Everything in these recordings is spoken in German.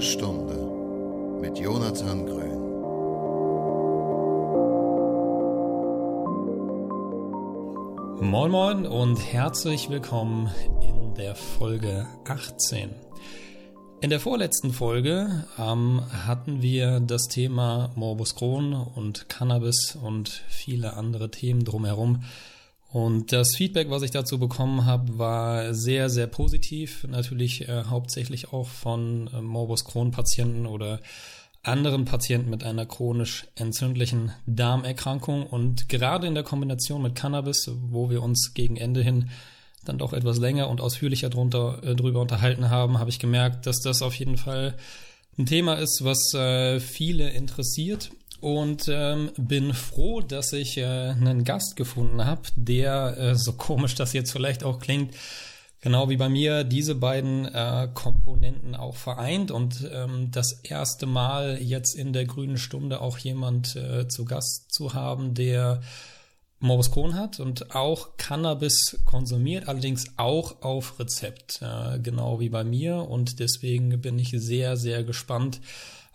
Stunde mit Jonathan Grün. Moin Moin und herzlich willkommen in der Folge 18. In der vorletzten Folge ähm, hatten wir das Thema Morbus Crohn und Cannabis und viele andere Themen drumherum und das Feedback, was ich dazu bekommen habe, war sehr, sehr positiv. Natürlich äh, hauptsächlich auch von äh, Morbus Crohn-Patienten oder anderen Patienten mit einer chronisch entzündlichen Darmerkrankung. Und gerade in der Kombination mit Cannabis, wo wir uns gegen Ende hin dann doch etwas länger und ausführlicher drunter, äh, drüber unterhalten haben, habe ich gemerkt, dass das auf jeden Fall ein Thema ist, was äh, viele interessiert und ähm, bin froh, dass ich äh, einen Gast gefunden habe, der, äh, so komisch das jetzt vielleicht auch klingt, genau wie bei mir diese beiden äh, Komponenten auch vereint und ähm, das erste Mal jetzt in der grünen Stunde auch jemand äh, zu Gast zu haben, der Morbus Crohn hat und auch Cannabis konsumiert, allerdings auch auf Rezept, äh, genau wie bei mir. Und deswegen bin ich sehr, sehr gespannt,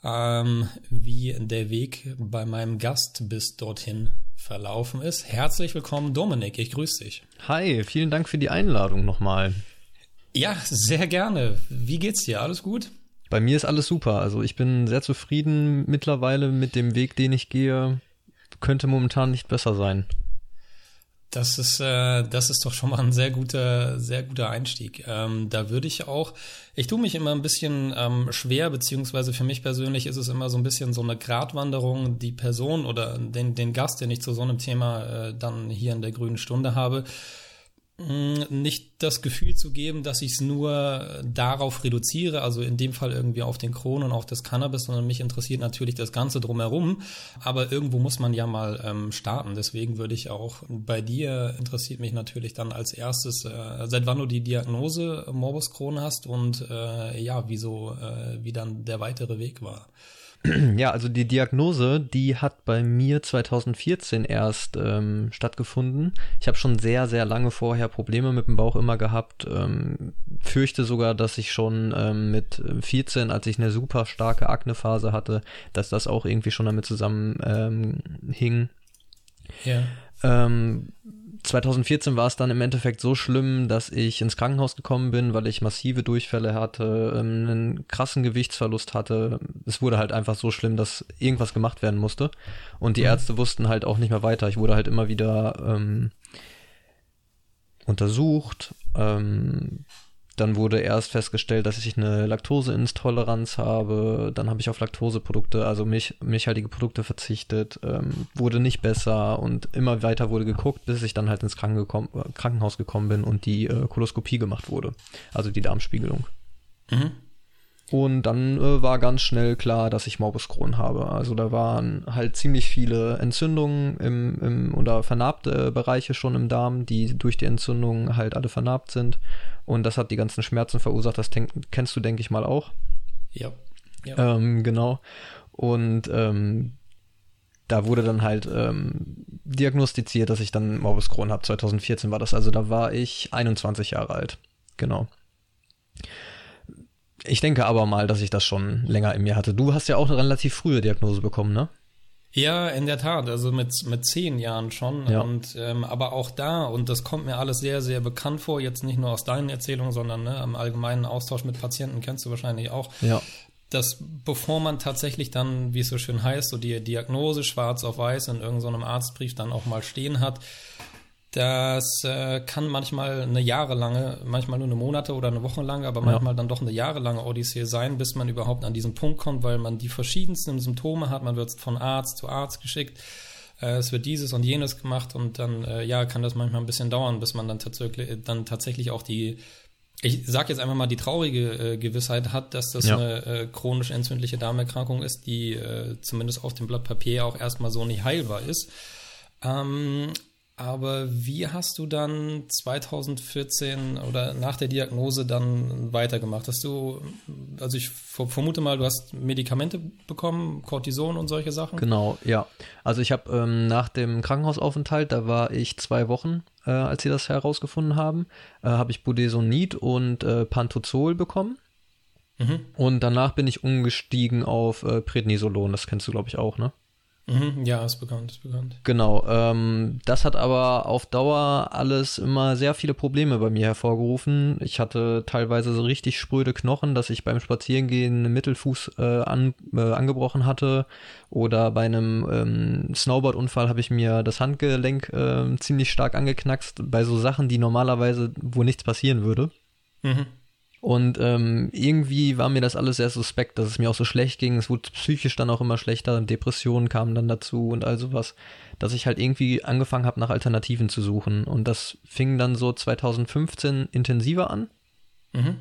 ähm, wie der Weg bei meinem Gast bis dorthin verlaufen ist. Herzlich willkommen, Dominik. Ich grüße dich. Hi, vielen Dank für die Einladung nochmal. Ja, sehr gerne. Wie geht's dir? Alles gut? Bei mir ist alles super. Also ich bin sehr zufrieden mittlerweile mit dem Weg, den ich gehe. Könnte momentan nicht besser sein. Das ist, äh, das ist doch schon mal ein sehr guter, sehr guter Einstieg. Ähm, da würde ich auch, ich tue mich immer ein bisschen ähm, schwer, beziehungsweise für mich persönlich ist es immer so ein bisschen so eine Gratwanderung, die Person oder den, den Gast, den ich zu so einem Thema äh, dann hier in der grünen Stunde habe, nicht das Gefühl zu geben, dass ich es nur darauf reduziere, also in dem Fall irgendwie auf den Kron und auf das Cannabis, sondern mich interessiert natürlich das Ganze drumherum. Aber irgendwo muss man ja mal ähm, starten. Deswegen würde ich auch bei dir interessiert mich natürlich dann als erstes, äh, seit wann du die Diagnose Morbus Crohn hast und äh, ja, wieso, äh, wie dann der weitere Weg war. Ja, also die Diagnose, die hat bei mir 2014 erst ähm, stattgefunden. Ich habe schon sehr, sehr lange vorher Probleme mit dem Bauch immer gehabt. Ähm, fürchte sogar, dass ich schon ähm, mit 14, als ich eine super starke Aknephase hatte, dass das auch irgendwie schon damit zusammenhing. Ähm, ja. Ähm, 2014 war es dann im Endeffekt so schlimm, dass ich ins Krankenhaus gekommen bin, weil ich massive Durchfälle hatte, ähm, einen krassen Gewichtsverlust hatte. Es wurde halt einfach so schlimm, dass irgendwas gemacht werden musste. Und die mhm. Ärzte wussten halt auch nicht mehr weiter. Ich wurde halt immer wieder ähm, untersucht. Ähm, dann wurde erst festgestellt, dass ich eine Laktoseintoleranz habe. Dann habe ich auf Laktoseprodukte, also Milch, milchhaltige Produkte verzichtet. Ähm, wurde nicht besser und immer weiter wurde geguckt, bis ich dann halt ins Krankenhaus gekommen bin und die äh, Koloskopie gemacht wurde. Also die Darmspiegelung. Mhm. Und dann äh, war ganz schnell klar, dass ich Morbus Crohn habe. Also da waren halt ziemlich viele Entzündungen im, im oder vernarbte Bereiche schon im Darm, die durch die Entzündung halt alle vernarbt sind. Und das hat die ganzen Schmerzen verursacht. Das kennst du, denke ich mal, auch. Ja. ja. Ähm, genau. Und ähm, da wurde dann halt ähm, diagnostiziert, dass ich dann Morbus Crohn habe. 2014 war das. Also da war ich 21 Jahre alt. Genau. Ich denke aber mal, dass ich das schon länger in mir hatte. Du hast ja auch eine relativ frühe Diagnose bekommen, ne? Ja, in der Tat, also mit, mit zehn Jahren schon. Ja. Und ähm, aber auch da, und das kommt mir alles sehr, sehr bekannt vor, jetzt nicht nur aus deinen Erzählungen, sondern ne, am allgemeinen Austausch mit Patienten kennst du wahrscheinlich auch. Ja. Dass bevor man tatsächlich dann, wie es so schön heißt, so die Diagnose schwarz auf weiß in irgendeinem Arztbrief dann auch mal stehen hat, das äh, kann manchmal eine jahrelange, manchmal nur eine Monate oder eine Woche lange, aber manchmal ja. dann doch eine jahrelange Odyssee sein, bis man überhaupt an diesen Punkt kommt, weil man die verschiedensten Symptome hat. Man wird von Arzt zu Arzt geschickt. Äh, es wird dieses und jenes gemacht und dann, äh, ja, kann das manchmal ein bisschen dauern, bis man dann tatsächlich, dann tatsächlich auch die, ich sage jetzt einfach mal, die traurige äh, Gewissheit hat, dass das ja. eine äh, chronisch entzündliche Darmerkrankung ist, die äh, zumindest auf dem Blatt Papier auch erstmal so nicht heilbar ist. Ähm, aber wie hast du dann 2014 oder nach der Diagnose dann weitergemacht? Hast du, also ich vermute mal, du hast Medikamente bekommen, Cortison und solche Sachen? Genau, ja. Also ich habe ähm, nach dem Krankenhausaufenthalt, da war ich zwei Wochen, äh, als sie das herausgefunden haben, äh, habe ich Budesonid und äh, Pantozol bekommen. Mhm. Und danach bin ich umgestiegen auf äh, Prednisolon, das kennst du, glaube ich, auch, ne? Mhm, ja, ist bekannt, ist bekannt. Genau, ähm, das hat aber auf Dauer alles immer sehr viele Probleme bei mir hervorgerufen. Ich hatte teilweise so richtig spröde Knochen, dass ich beim Spazierengehen einen Mittelfuß äh, an, äh, angebrochen hatte. Oder bei einem ähm, Snowboard-Unfall habe ich mir das Handgelenk äh, ziemlich stark angeknackst, bei so Sachen, die normalerweise, wo nichts passieren würde. Mhm. Und ähm, irgendwie war mir das alles sehr suspekt, dass es mir auch so schlecht ging. Es wurde psychisch dann auch immer schlechter, Depressionen kamen dann dazu und all sowas, dass ich halt irgendwie angefangen habe, nach Alternativen zu suchen. Und das fing dann so 2015 intensiver an. Mhm.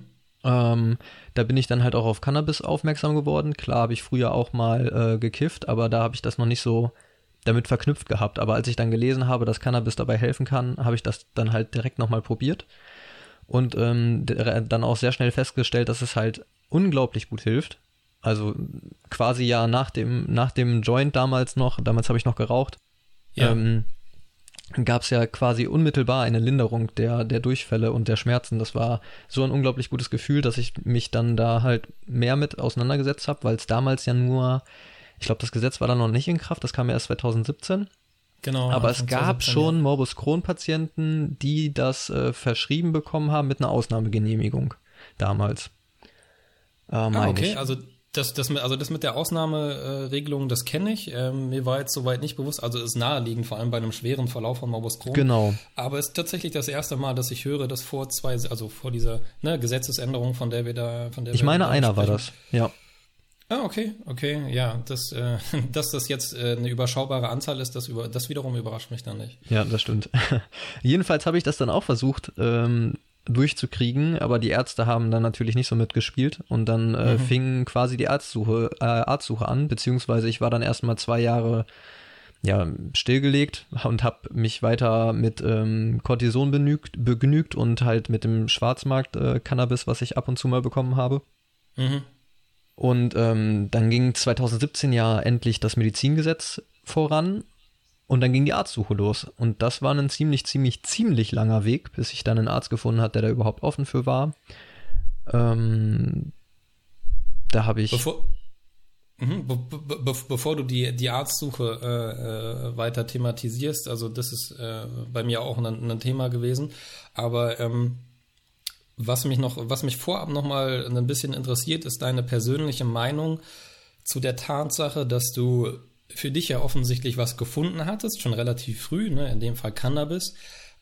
Ähm, da bin ich dann halt auch auf Cannabis aufmerksam geworden. Klar habe ich früher auch mal äh, gekifft, aber da habe ich das noch nicht so damit verknüpft gehabt. Aber als ich dann gelesen habe, dass Cannabis dabei helfen kann, habe ich das dann halt direkt nochmal probiert und ähm, dann auch sehr schnell festgestellt, dass es halt unglaublich gut hilft. Also quasi ja nach dem, nach dem Joint damals noch, damals habe ich noch geraucht, ja. ähm, gab es ja quasi unmittelbar eine Linderung der, der Durchfälle und der Schmerzen. Das war so ein unglaublich gutes Gefühl, dass ich mich dann da halt mehr mit auseinandergesetzt habe, weil es damals ja nur, ich glaube, das Gesetz war dann noch nicht in Kraft, das kam ja erst 2017. Genau. Aber es gab schon Morbus Crohn-Patienten, die das äh, verschrieben bekommen haben mit einer Ausnahmegenehmigung damals. Äh, ah, okay, ich. also das, das mit, also das mit der Ausnahmeregelung, das kenne ich. Ähm, mir war jetzt soweit nicht bewusst, also ist naheliegend, vor allem bei einem schweren Verlauf von Morbus Crohn. Genau. Aber es ist tatsächlich das erste Mal, dass ich höre, dass vor zwei, also vor dieser ne, Gesetzesänderung, von der wir da, von der ich meine, einer war das, ja. Ah, okay, okay, ja, das, äh, dass das jetzt äh, eine überschaubare Anzahl ist, das, über, das wiederum überrascht mich dann nicht. Ja, das stimmt. Jedenfalls habe ich das dann auch versucht ähm, durchzukriegen, aber die Ärzte haben dann natürlich nicht so mitgespielt und dann äh, mhm. fing quasi die Arztsuche, äh, Arztsuche an, beziehungsweise ich war dann erstmal zwei Jahre ja, stillgelegt und habe mich weiter mit ähm, Cortison benügt, begnügt und halt mit dem Schwarzmarkt-Cannabis, äh, was ich ab und zu mal bekommen habe. Mhm. Und ähm, dann ging 2017 ja endlich das Medizingesetz voran und dann ging die Arztsuche los. Und das war ein ziemlich, ziemlich, ziemlich langer Weg, bis ich dann einen Arzt gefunden hat, der da überhaupt offen für war. Ähm, da habe ich. Bevor, mhm, be be bevor du die, die Arztsuche äh, äh, weiter thematisierst, also das ist äh, bei mir auch ein, ein Thema gewesen, aber ähm, was mich noch, was mich vorab noch mal ein bisschen interessiert, ist deine persönliche Meinung zu der Tatsache, dass du für dich ja offensichtlich was gefunden hattest, schon relativ früh, ne, in dem Fall Cannabis,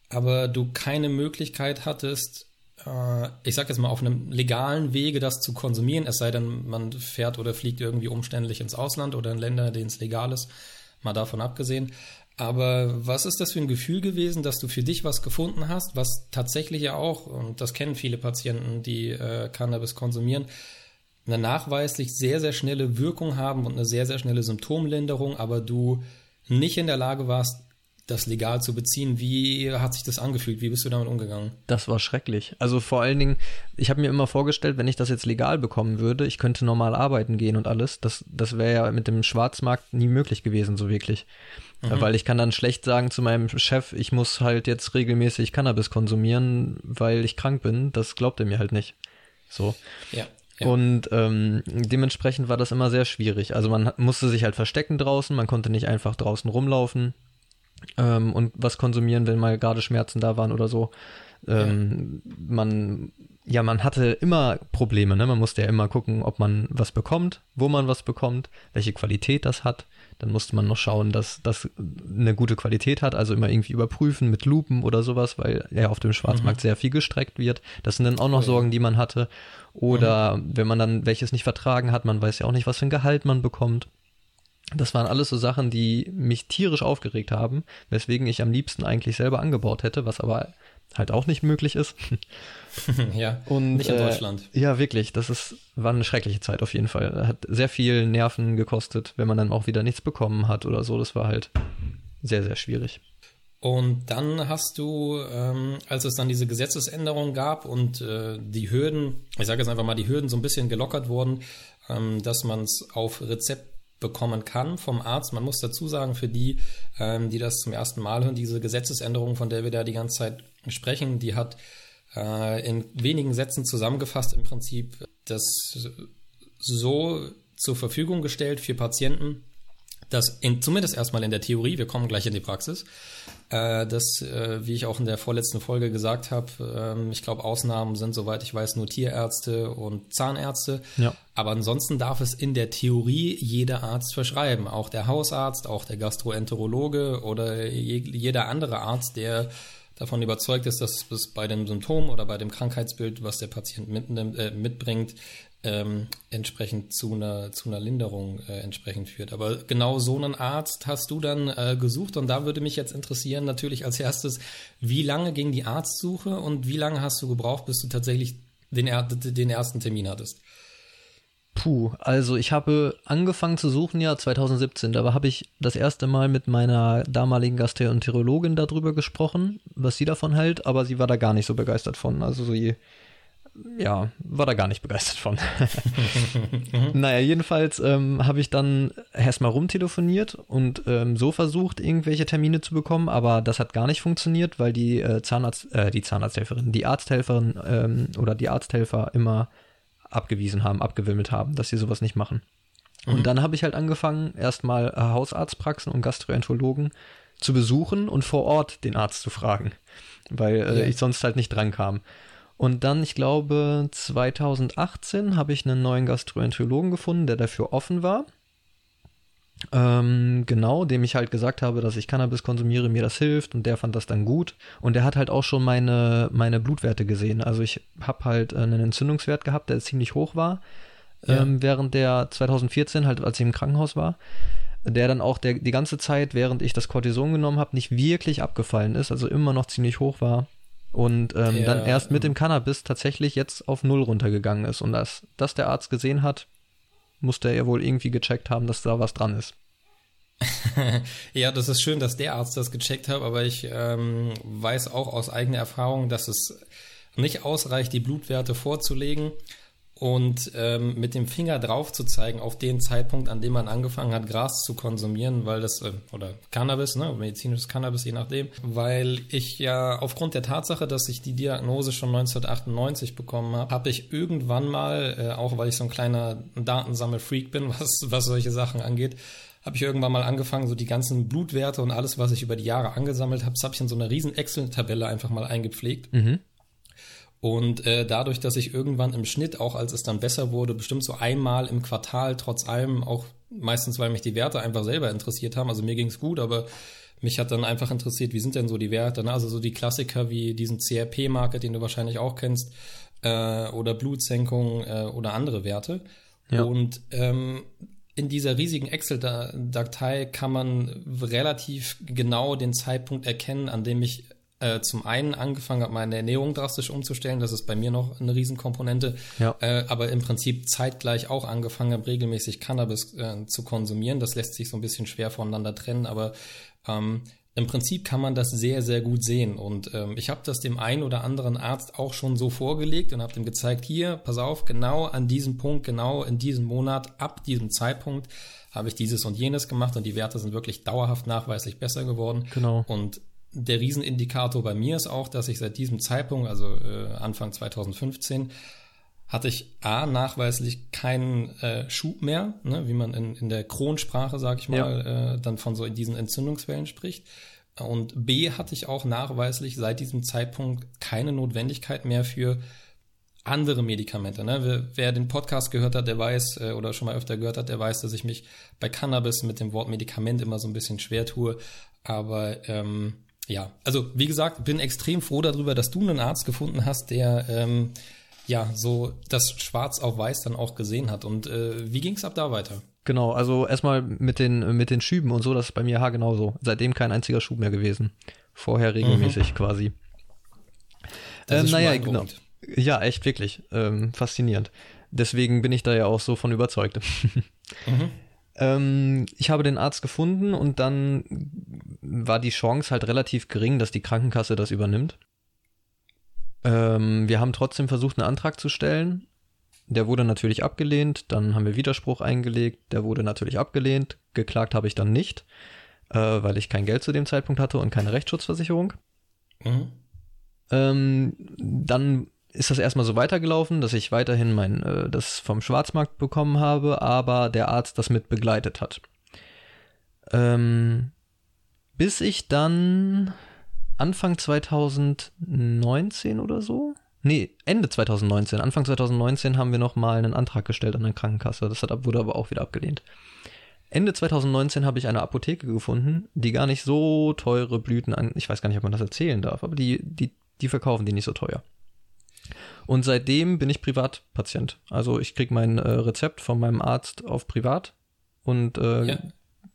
aber du keine Möglichkeit hattest, äh, ich sag jetzt mal auf einem legalen Wege das zu konsumieren, es sei denn, man fährt oder fliegt irgendwie umständlich ins Ausland oder in Länder, denen es legal ist, mal davon abgesehen. Aber was ist das für ein Gefühl gewesen, dass du für dich was gefunden hast, was tatsächlich ja auch, und das kennen viele Patienten, die äh, Cannabis konsumieren, eine nachweislich sehr, sehr schnelle Wirkung haben und eine sehr, sehr schnelle Symptomlinderung, aber du nicht in der Lage warst, das legal zu beziehen. Wie hat sich das angefühlt? Wie bist du damit umgegangen? Das war schrecklich. Also vor allen Dingen, ich habe mir immer vorgestellt, wenn ich das jetzt legal bekommen würde, ich könnte normal arbeiten gehen und alles. Das, das wäre ja mit dem Schwarzmarkt nie möglich gewesen, so wirklich. Mhm. Weil ich kann dann schlecht sagen zu meinem Chef, ich muss halt jetzt regelmäßig Cannabis konsumieren, weil ich krank bin. Das glaubt er mir halt nicht. So. Ja. Ja. Und ähm, dementsprechend war das immer sehr schwierig. Also man musste sich halt verstecken draußen, man konnte nicht einfach draußen rumlaufen ähm, und was konsumieren, wenn mal gerade Schmerzen da waren oder so. Ähm, ja. Man, ja, man hatte immer Probleme, ne? Man musste ja immer gucken, ob man was bekommt, wo man was bekommt, welche Qualität das hat. Dann musste man noch schauen, dass das eine gute Qualität hat, also immer irgendwie überprüfen mit Lupen oder sowas, weil ja auf dem Schwarzmarkt mhm. sehr viel gestreckt wird. Das sind dann auch noch Sorgen, die man hatte. Oder mhm. wenn man dann welches nicht vertragen hat, man weiß ja auch nicht, was für ein Gehalt man bekommt. Das waren alles so Sachen, die mich tierisch aufgeregt haben, weswegen ich am liebsten eigentlich selber angebaut hätte, was aber halt auch nicht möglich ist. ja, und, nicht in äh, Deutschland. ja, wirklich, das ist, war eine schreckliche Zeit auf jeden Fall. Hat sehr viel Nerven gekostet, wenn man dann auch wieder nichts bekommen hat oder so. Das war halt sehr, sehr schwierig. Und dann hast du, ähm, als es dann diese Gesetzesänderung gab und äh, die Hürden, ich sage jetzt einfach mal, die Hürden so ein bisschen gelockert wurden, ähm, dass man es auf Rezept bekommen kann vom Arzt. Man muss dazu sagen, für die, ähm, die das zum ersten Mal hören, diese Gesetzesänderung, von der wir da die ganze Zeit sprechen, die hat Äh, in wenigen Sätzen zusammengefasst im Prinzip das so zur Verfügung gestellt für Patienten, dass in, zumindest erstmal in der Theorie, wir kommen gleich in die Praxis, äh, dass, äh, wie ich auch in der vorletzten Folge gesagt habe, ähm, ich glaube, Ausnahmen sind, soweit ich weiß, nur Tierärzte und Zahnärzte. Ja. Aber ansonsten darf es in der Theorie jeder Arzt verschreiben. Auch der Hausarzt, auch der Gastroenterologe oder je, jeder andere Arzt, der davon überzeugt ist, dass es bei dem Symptom oder bei dem Krankheitsbild, was der Patient mitnimmt, äh, mitbringt, ähm, entsprechend zu einer, zu einer Linderung äh, entsprechend führt. Aber genau so einen Arzt hast du dann äh, gesucht und da würde mich jetzt interessieren, natürlich als erstes, wie lange ging die Arztsuche und wie lange hast du gebraucht, bis du tatsächlich den, den ersten Termin hattest? Puh, also ich habe angefangen zu suchen ja 2017. Da habe ich das erste Mal mit meiner damaligen Gastroenterologin darüber gesprochen, was sie davon hält, aber sie war da gar nicht so begeistert von. Also sie ja, war da gar nicht begeistert von. naja, jedenfalls ähm, habe ich dann erstmal rumtelefoniert und ähm, so versucht, irgendwelche Termine zu bekommen, aber das hat gar nicht funktioniert, weil die äh, Zahnarzt, äh, die Zahnarzthelferin, die Arzthelferin ähm, oder die Arzthelfer immer abgewiesen haben, abgewimmelt haben, dass sie sowas nicht machen. Mhm. Und dann habe ich halt angefangen, erstmal äh, Hausarztpraxen und Gastroenterologen zu besuchen und vor Ort den Arzt zu fragen, weil äh, ja. ich sonst halt nicht dran kam. Und dann, ich glaube, 2018 habe ich einen neuen Gastroenterologen gefunden, der dafür offen war. Ähm, genau, dem ich halt gesagt habe, dass ich Cannabis konsumiere, mir das hilft und der fand das dann gut. Und der hat halt auch schon meine, meine Blutwerte gesehen. Also ich habe halt einen Entzündungswert gehabt, der ziemlich hoch war, ja. ähm, während der 2014, halt als ich im Krankenhaus war, der dann auch der, die ganze Zeit, während ich das Cortison genommen habe, nicht wirklich abgefallen ist, also immer noch ziemlich hoch war und ähm, ja, dann erst mit dem Cannabis tatsächlich jetzt auf Null runtergegangen ist. Und als das der Arzt gesehen hat, musste er ja wohl irgendwie gecheckt haben, dass da was dran ist. ja, das ist schön, dass der Arzt das gecheckt hat, aber ich ähm, weiß auch aus eigener Erfahrung, dass es nicht ausreicht, die Blutwerte vorzulegen und ähm, mit dem Finger drauf zu zeigen auf den Zeitpunkt, an dem man angefangen hat, Gras zu konsumieren, weil das, äh, oder Cannabis, ne, medizinisches Cannabis, je nachdem, weil ich ja aufgrund der Tatsache, dass ich die Diagnose schon 1998 bekommen habe, habe ich irgendwann mal, äh, auch weil ich so ein kleiner Datensammelfreak bin, was, was solche Sachen angeht, habe ich irgendwann mal angefangen, so die ganzen Blutwerte und alles, was ich über die Jahre angesammelt habe, das habe ich in so einer riesen Excel-Tabelle einfach mal eingepflegt. Mhm und äh, dadurch, dass ich irgendwann im Schnitt, auch als es dann besser wurde, bestimmt so einmal im Quartal, trotz allem, auch meistens, weil mich die Werte einfach selber interessiert haben. Also mir ging es gut, aber mich hat dann einfach interessiert, wie sind denn so die Werte? Ne? Also so die Klassiker wie diesen CRP-Market, den du wahrscheinlich auch kennst, äh, oder Blutsenkung äh, oder andere Werte. Ja. Und ähm, in dieser riesigen Excel-Datei kann man relativ genau den Zeitpunkt erkennen, an dem ich äh, zum einen angefangen habe, meine Ernährung drastisch umzustellen. Das ist bei mir noch eine Riesenkomponente. Ja. Äh, aber im Prinzip zeitgleich auch angefangen habe, regelmäßig Cannabis äh, zu konsumieren. Das lässt sich so ein bisschen schwer voneinander trennen, aber ähm, im Prinzip kann man das sehr, sehr gut sehen. Und ähm, ich habe das dem einen oder anderen Arzt auch schon so vorgelegt und habe dem gezeigt, hier, pass auf, genau an diesem Punkt, genau in diesem Monat, ab diesem Zeitpunkt habe ich dieses und jenes gemacht und die Werte sind wirklich dauerhaft nachweislich besser geworden. Genau. Und der Riesenindikator bei mir ist auch, dass ich seit diesem Zeitpunkt, also äh, Anfang 2015, hatte ich A, nachweislich keinen äh, Schub mehr, ne, wie man in, in der Kronsprache, sag ich mal, ja. äh, dann von so diesen Entzündungswellen spricht. Und B, hatte ich auch nachweislich seit diesem Zeitpunkt keine Notwendigkeit mehr für andere Medikamente. Ne? Wer, wer den Podcast gehört hat, der weiß, äh, oder schon mal öfter gehört hat, der weiß, dass ich mich bei Cannabis mit dem Wort Medikament immer so ein bisschen schwer tue. Aber ähm, ja, also wie gesagt, bin extrem froh darüber, dass du einen Arzt gefunden hast, der ähm, ja so das Schwarz auf Weiß dann auch gesehen hat. Und äh, wie ging es ab da weiter? Genau, also erstmal mit den mit den Schüben und so, das ist bei mir genauso. Seitdem kein einziger Schub mehr gewesen. Vorher regelmäßig mhm. quasi. Das ähm, naja, genau. Ja, echt wirklich ähm, faszinierend. Deswegen bin ich da ja auch so von überzeugt. mhm. Ähm, ich habe den Arzt gefunden und dann war die Chance halt relativ gering, dass die Krankenkasse das übernimmt. Ähm, wir haben trotzdem versucht, einen Antrag zu stellen. Der wurde natürlich abgelehnt. Dann haben wir Widerspruch eingelegt. Der wurde natürlich abgelehnt. Geklagt habe ich dann nicht, äh, weil ich kein Geld zu dem Zeitpunkt hatte und keine Rechtsschutzversicherung. Mhm. Ähm, dann ist das erstmal so weitergelaufen, dass ich weiterhin mein äh, das vom Schwarzmarkt bekommen habe, aber der Arzt das mit begleitet hat. Ähm, bis ich dann Anfang 2019 oder so, nee, Ende 2019, Anfang 2019 haben wir nochmal einen Antrag gestellt an eine Krankenkasse. Das hat, wurde aber auch wieder abgelehnt. Ende 2019 habe ich eine Apotheke gefunden, die gar nicht so teure Blüten an, ich weiß gar nicht, ob man das erzählen darf, aber die, die, die verkaufen die nicht so teuer. Und seitdem bin ich Privatpatient. Also ich kriege mein äh, Rezept von meinem Arzt auf Privat und äh, ja.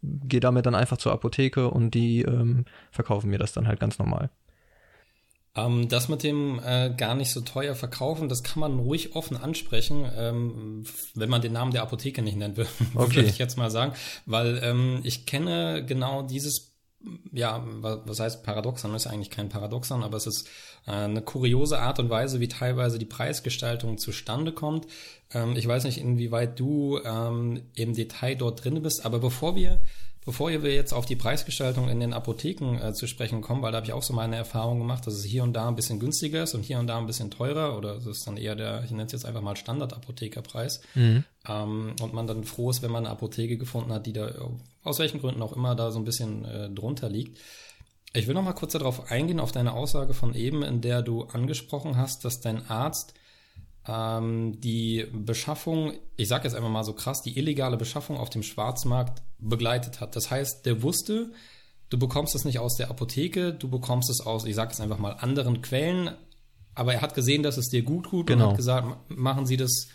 gehe damit dann einfach zur Apotheke und die ähm, verkaufen mir das dann halt ganz normal. Ähm, das mit dem äh, gar nicht so teuer verkaufen, das kann man ruhig offen ansprechen, ähm, wenn man den Namen der Apotheke nicht nennt, würde okay. ich jetzt mal sagen. Weil ähm, ich kenne genau dieses ja, was heißt Paradoxon? Das ist eigentlich kein Paradoxon, aber es ist äh, eine kuriose Art und Weise, wie teilweise die Preisgestaltung zustande kommt. Ähm, ich weiß nicht, inwieweit du ähm, im Detail dort drin bist, aber bevor wir Bevor wir jetzt auf die Preisgestaltung in den Apotheken äh, zu sprechen kommen, weil da habe ich auch so meine Erfahrung gemacht, dass es hier und da ein bisschen günstiger ist und hier und da ein bisschen teurer oder es ist dann eher der, ich nenne es jetzt einfach mal Standard-Apothekerpreis. Mhm. Ähm, und man dann froh ist, wenn man eine Apotheke gefunden hat, die da aus welchen Gründen auch immer da so ein bisschen äh, drunter liegt. Ich will noch mal kurz darauf eingehen, auf deine Aussage von eben, in der du angesprochen hast, dass dein Arzt ähm, die Beschaffung, ich sage jetzt einfach mal so krass, die illegale Beschaffung auf dem Schwarzmarkt begleitet hat. Das heißt, der wusste, du bekommst es nicht aus der Apotheke, du bekommst es aus, ich sage es einfach mal, anderen Quellen, aber er hat gesehen, dass es dir gut tut genau. und hat gesagt, machen Sie das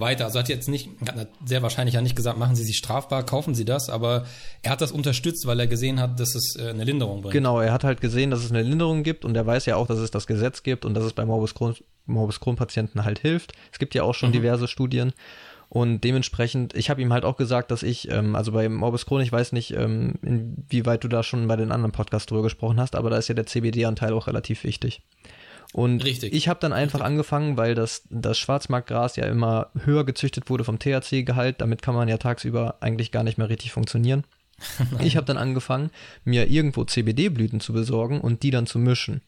weiter. Also hat jetzt nicht, hat sehr wahrscheinlich ja nicht gesagt, machen Sie sich strafbar, kaufen Sie das, aber er hat das unterstützt, weil er gesehen hat, dass es äh, eine Linderung bringt. Genau, er hat halt gesehen, dass es eine Linderung gibt und er weiß ja auch, dass es das Gesetz gibt und dass es bei Morbus Crohn, Morbus Crohn Patienten halt hilft. Es gibt ja auch schon mhm. diverse Studien. Und dementsprechend, ich habe ihm halt auch gesagt, dass ich, ähm, also bei Morbus Crohn, ich weiß nicht, ähm, inwieweit du da schon bei den anderen Podcasts drüber gesprochen hast, aber da ist ja der CBD-Anteil auch relativ wichtig. Und Richtig. ich habe dann einfach Richtig. angefangen, weil das, das Schwarzmarktgras ja immer höher gezüchtet wurde vom THC-Gehalt. Damit kann man ja tagsüber eigentlich gar nicht mehr richtig funktionieren. ich habe dann angefangen, mir irgendwo CBD-Blüten zu besorgen und die dann zu mischen.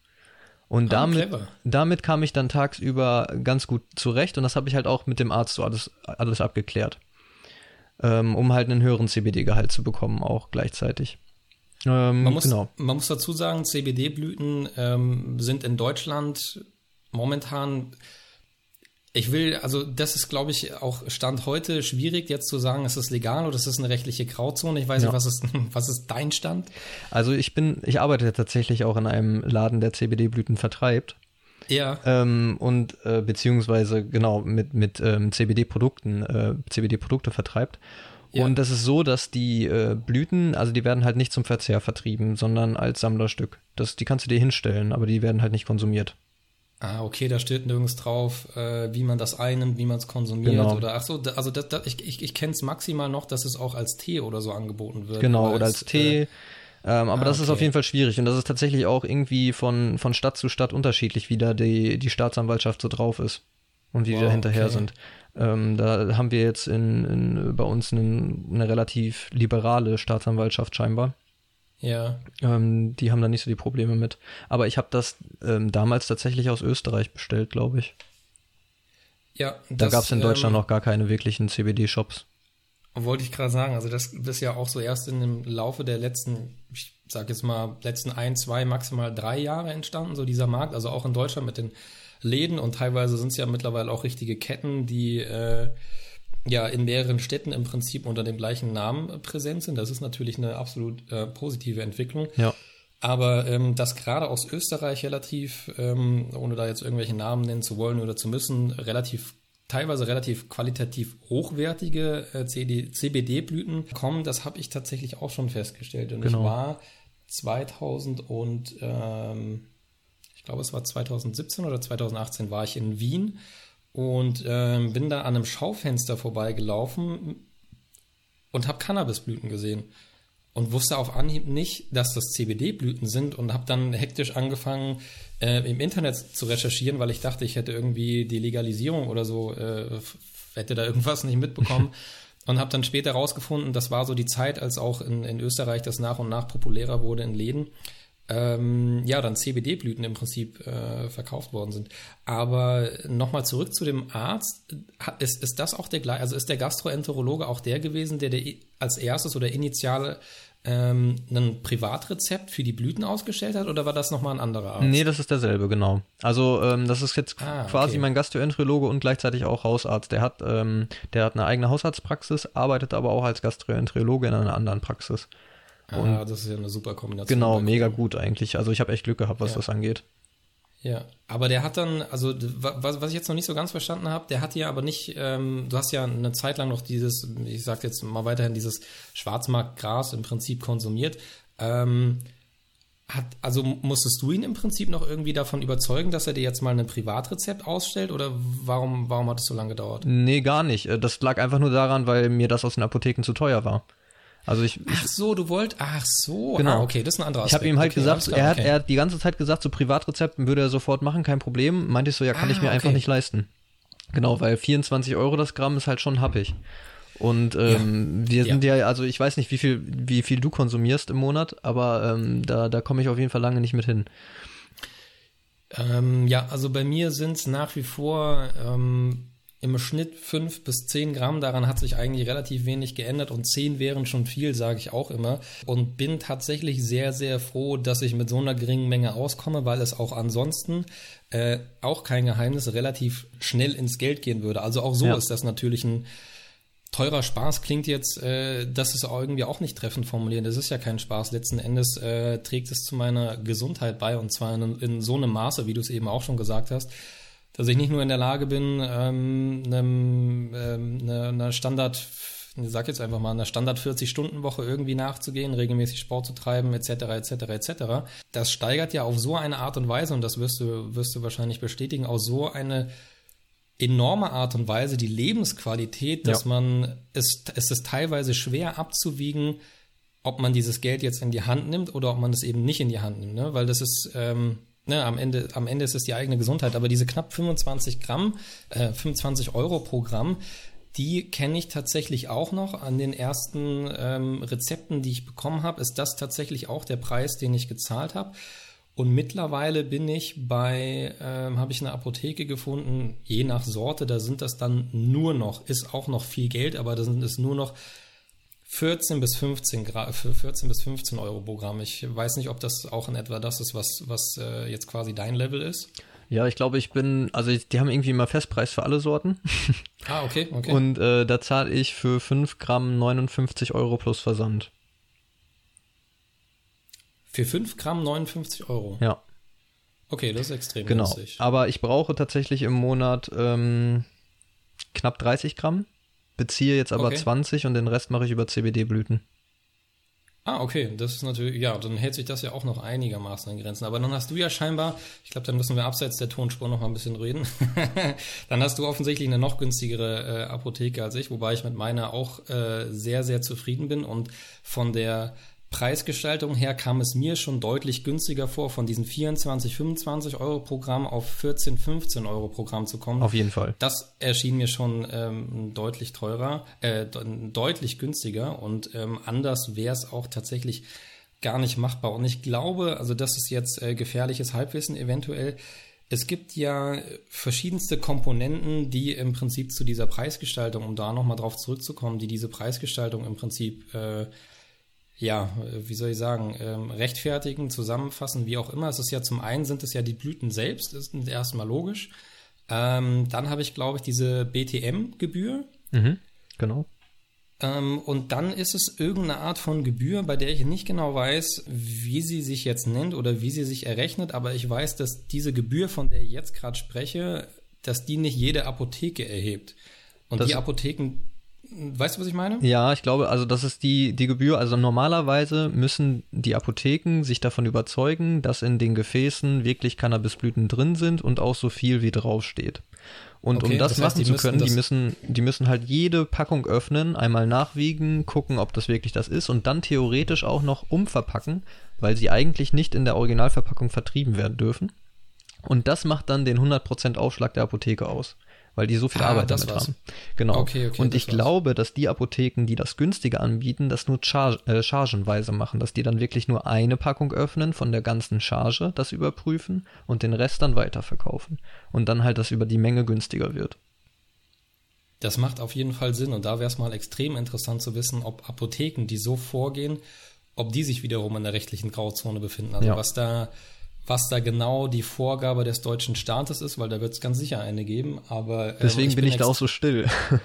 Und ah, damit, damit kam ich dann tagsüber ganz gut zurecht und das habe ich halt auch mit dem Arzt so alles, alles abgeklärt. Ähm, um halt einen höheren CBD-Gehalt zu bekommen, auch gleichzeitig. Ähm, man, muss, genau. man muss dazu sagen, CBD-Blüten ähm, sind in Deutschland momentan ich will, also das ist, glaube ich, auch Stand heute schwierig, jetzt zu sagen, ist es legal oder ist es eine rechtliche Grauzone. Ich weiß ja. nicht, was ist, was ist dein Stand? Also ich bin, ich arbeite tatsächlich auch in einem Laden, der CBD-Blüten vertreibt. Ja. Ähm, und äh, beziehungsweise genau mit, mit ähm, CBD-Produkten, äh, CBD-Produkte vertreibt. Ja. Und das ist so, dass die äh, Blüten, also die werden halt nicht zum Verzehr vertrieben, sondern als Sammlerstück. Das, die kannst du dir hinstellen, aber die werden halt nicht konsumiert. Ah, okay, da steht nirgends drauf, äh, wie man das einnimmt, wie man es konsumiert genau. oder ach so, da, also das, das, ich, ich, ich kenne es maximal noch, dass es auch als Tee oder so angeboten wird. Genau, als, oder als Tee. Äh, ähm, aber ah, das okay. ist auf jeden Fall schwierig und das ist tatsächlich auch irgendwie von, von Stadt zu Stadt unterschiedlich, wie da die, die Staatsanwaltschaft so drauf ist und wie wow, die da hinterher okay. sind. Ähm, da haben wir jetzt in, in bei uns einen, eine relativ liberale Staatsanwaltschaft scheinbar. Ja. Ähm, die haben da nicht so die Probleme mit. Aber ich habe das ähm, damals tatsächlich aus Österreich bestellt, glaube ich. Ja. Da gab es in Deutschland ähm, noch gar keine wirklichen CBD-Shops. Wollte ich gerade sagen, also das ist ja auch so erst in dem Laufe der letzten, ich sag jetzt mal, letzten ein, zwei, maximal drei Jahre entstanden, so dieser Markt. Also auch in Deutschland mit den Läden und teilweise sind es ja mittlerweile auch richtige Ketten, die äh, ja in mehreren Städten im Prinzip unter dem gleichen Namen präsent sind. Das ist natürlich eine absolut äh, positive Entwicklung. Ja. Aber ähm, dass gerade aus Österreich relativ, ähm, ohne da jetzt irgendwelche Namen nennen zu wollen oder zu müssen, relativ teilweise relativ qualitativ hochwertige äh, CBD-Blüten kommen, das habe ich tatsächlich auch schon festgestellt. Und genau. ich war 2000 und ähm, ich glaube, es war 2017 oder 2018 war ich in Wien und ähm, bin da an einem Schaufenster vorbeigelaufen und habe Cannabisblüten gesehen und wusste auf Anhieb nicht, dass das CBD-Blüten sind und habe dann hektisch angefangen, äh, im Internet zu recherchieren, weil ich dachte, ich hätte irgendwie die Legalisierung oder so, äh, hätte da irgendwas nicht mitbekommen. und habe dann später rausgefunden, das war so die Zeit, als auch in, in Österreich das nach und nach populärer wurde in Läden ähm, ja, dann CBD-Blüten im Prinzip äh, verkauft worden sind. Aber nochmal zurück zu dem Arzt. Ist, ist das auch der gleiche, also ist der Gastroenterologe auch der gewesen, der, der als erstes oder initiale ähm, ein Privatrezept für die Blüten ausgestellt hat oder war das nochmal ein anderer Arzt? Nee, das ist derselbe, genau. Also ähm, das ist jetzt ah, quasi okay. mein Gastroenterologe und gleichzeitig auch Hausarzt. Der hat, ähm, der hat eine eigene Hausarztpraxis, arbeitet aber auch als Gastroenterologe in einer anderen Praxis. Und ah, das ist ja eine super Kombination. Genau, mega gut eigentlich. Also ich habe echt Glück gehabt, was ja. das angeht. Ja, aber der hat dann, also was, was ich jetzt noch nicht so ganz verstanden habe, der hat ja aber nicht, ähm, du hast ja eine Zeit lang noch dieses, ich sag jetzt mal weiterhin, dieses Schwarzmarktgras im Prinzip konsumiert. Ähm, hat, also musstest du ihn im Prinzip noch irgendwie davon überzeugen, dass er dir jetzt mal ein Privatrezept ausstellt oder warum, warum hat es so lange gedauert? Nee, gar nicht. Das lag einfach nur daran, weil mir das aus den Apotheken zu teuer war. Also ich, ach so, du wollt, ach so, genau. Ah, okay, das ist ein anderer Aspekt. Ich habe ihm halt okay, gesagt, klar, er, hat, okay. er hat die ganze Zeit gesagt, so Privatrezepten würde er sofort machen, kein Problem. Meinte ich so, ja, kann ah, ich mir okay. einfach nicht leisten. Genau, weil 24 Euro das Gramm ist halt schon happig. Und ähm, ja. wir sind ja. ja. also ich weiß nicht, wie viel, wie viel du konsumierst im Monat, aber ähm, da, da komme ich auf jeden Fall lange nicht mit hin. Ähm, ja, also bei mir sind es nach wie vor ähm, im Schnitt fünf bis zehn Gramm. Daran hat sich eigentlich relativ wenig geändert und zehn wären schon viel, sage ich auch immer. Und bin tatsächlich sehr, sehr froh, dass ich mit so einer geringen Menge auskomme, weil es auch ansonsten äh, auch kein Geheimnis relativ schnell ins Geld gehen würde. Also auch so ja. ist das natürlich ein teurer Spaß klingt jetzt, äh, das ist irgendwie auch nicht treffend formuliert. Das ist ja kein Spaß. Letzten Endes äh, trägt es zu meiner Gesundheit bei und zwar in, in so einem Maße, wie du es eben auch schon gesagt hast dass ich nicht nur in der Lage bin, ähm, einem, ähm, einer, einer Standard, ich sag jetzt einfach mal, einer Standard 40-Stunden-Woche irgendwie nachzugehen, regelmäßig Sport zu treiben, etc., etc., etc. Das steigert ja auf so eine Art und Weise, und das wirst du, wirst du wahrscheinlich bestätigen, auf so eine enorme Art und Weise die Lebensqualität, dass ja. man es, es ist teilweise schwer abzuwiegen, ob man dieses Geld jetzt in die Hand nimmt oder ob man es eben nicht in die Hand nimmt, ne? weil das ist, ähm, Ne, am, Ende, am Ende ist es die eigene Gesundheit, aber diese knapp 25 Gramm, äh, 25 Euro pro Gramm, die kenne ich tatsächlich auch noch. An den ersten ähm, Rezepten, die ich bekommen habe, ist das tatsächlich auch der Preis, den ich gezahlt habe. Und mittlerweile bin ich bei, ähm, habe ich eine Apotheke gefunden, je nach Sorte, da sind das dann nur noch, ist auch noch viel Geld, aber da sind es nur noch 14 bis 15 Gra 14 bis 15 Euro pro Gramm. Ich weiß nicht, ob das auch in etwa das ist, was, was äh, jetzt quasi dein Level ist. Ja, ich glaube, ich bin, also die haben irgendwie immer Festpreis für alle Sorten. Ah, okay, okay. Und äh, da zahle ich für 5 Gramm 59 Euro plus Versand. Für 5 Gramm 59 Euro? Ja. Okay, das ist extrem genau. günstig. Aber ich brauche tatsächlich im Monat ähm, knapp 30 Gramm beziehe jetzt aber okay. 20 und den Rest mache ich über CBD-Blüten. Ah, okay, das ist natürlich, ja, dann hält sich das ja auch noch einigermaßen in Grenzen. Aber dann hast du ja scheinbar, ich glaube, dann müssen wir abseits der Tonspur noch mal ein bisschen reden. dann hast du offensichtlich eine noch günstigere äh, Apotheke als ich, wobei ich mit meiner auch äh, sehr, sehr zufrieden bin und von der Preisgestaltung her kam es mir schon deutlich günstiger vor, von diesen 24, 25 Euro Programm auf 14, 15 Euro Programm zu kommen. Auf jeden Fall. Das erschien mir schon ähm, deutlich teurer, äh, deutlich günstiger und ähm, anders wäre es auch tatsächlich gar nicht machbar. Und ich glaube, also das ist jetzt äh, gefährliches Halbwissen eventuell. Es gibt ja verschiedenste Komponenten, die im Prinzip zu dieser Preisgestaltung, um da nochmal drauf zurückzukommen, die diese Preisgestaltung im Prinzip äh, ja, wie soll ich sagen, ähm, rechtfertigen, zusammenfassen, wie auch immer. Es ist ja zum einen sind es ja die Blüten selbst, ist erstmal logisch. Ähm, dann habe ich, glaube ich, diese BTM-Gebühr. Mhm, genau. Ähm, und dann ist es irgendeine Art von Gebühr, bei der ich nicht genau weiß, wie sie sich jetzt nennt oder wie sie sich errechnet, aber ich weiß, dass diese Gebühr, von der ich jetzt gerade spreche, dass die nicht jede Apotheke erhebt. Und das die Apotheken Weißt du, was ich meine? Ja, ich glaube, also das ist die, die Gebühr. Also normalerweise müssen die Apotheken sich davon überzeugen, dass in den Gefäßen wirklich Cannabisblüten drin sind und auch so viel wie draufsteht. Und okay, um das, das heißt, machen zu können, die müssen, die müssen halt jede Packung öffnen, einmal nachwiegen, gucken, ob das wirklich das ist und dann theoretisch auch noch umverpacken, weil sie eigentlich nicht in der Originalverpackung vertrieben werden dürfen. Und das macht dann den 100% Aufschlag der Apotheke aus. Weil die so viel Ah, Arbeit damit war's. haben. Genau. Okay, okay, und ich war's. glaube, dass die Apotheken, die das günstiger anbieten, das nur char äh, chargenweise machen, dass die dann wirklich nur eine Packung öffnen von der ganzen Charge, das überprüfen und den Rest dann weiterverkaufen. Und dann halt das über die Menge günstiger wird. Das macht auf jeden Fall Sinn und da wäre es mal extrem interessant zu wissen, ob Apotheken, die so vorgehen, ob die sich wiederum in der rechtlichen Grauzone befinden. Also Ja. was da was da genau die Vorgabe des deutschen Staates ist, weil da wird es ganz sicher eine geben. Aber ähm, Deswegen bin ich da auch so still.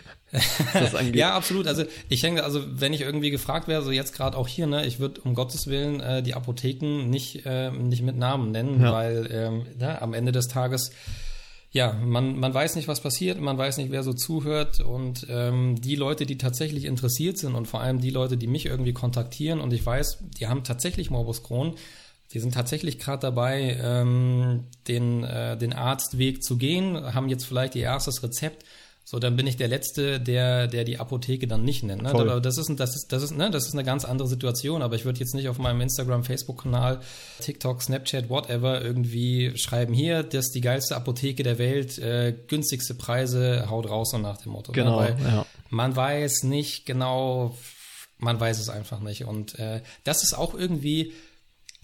Ja, absolut. Also ich denke, also wenn ich irgendwie gefragt wäre, so jetzt gerade auch hier, ne, ich würde um Gottes Willen äh, die Apotheken nicht, äh, nicht mit Namen nennen, Ja. weil ähm, ne, am Ende des Tages, ja, man, man weiß nicht, was passiert, man weiß nicht, wer so zuhört und ähm, die Leute, die tatsächlich interessiert sind und vor allem die Leute, die mich irgendwie kontaktieren und ich weiß, die haben tatsächlich Morbus Crohn, die sind tatsächlich gerade dabei, ähm, den, äh, den Arztweg zu gehen, haben jetzt vielleicht ihr erstes Rezept. So, dann bin ich der Letzte, der, der die Apotheke dann nicht nennt. Ne? Voll. Aber das ist, das ist, das ist, ne, das ist eine ganz andere Situation. Aber ich würde jetzt nicht auf meinem Instagram, Facebook-Kanal, TikTok, Snapchat, whatever irgendwie schreiben, hier, das ist die geilste Apotheke der Welt, äh, günstigste Preise, haut raus so nach dem Motto. ne? Genau, Weil ja. man weiß nicht genau, man weiß es einfach nicht. Und äh, das ist auch irgendwie,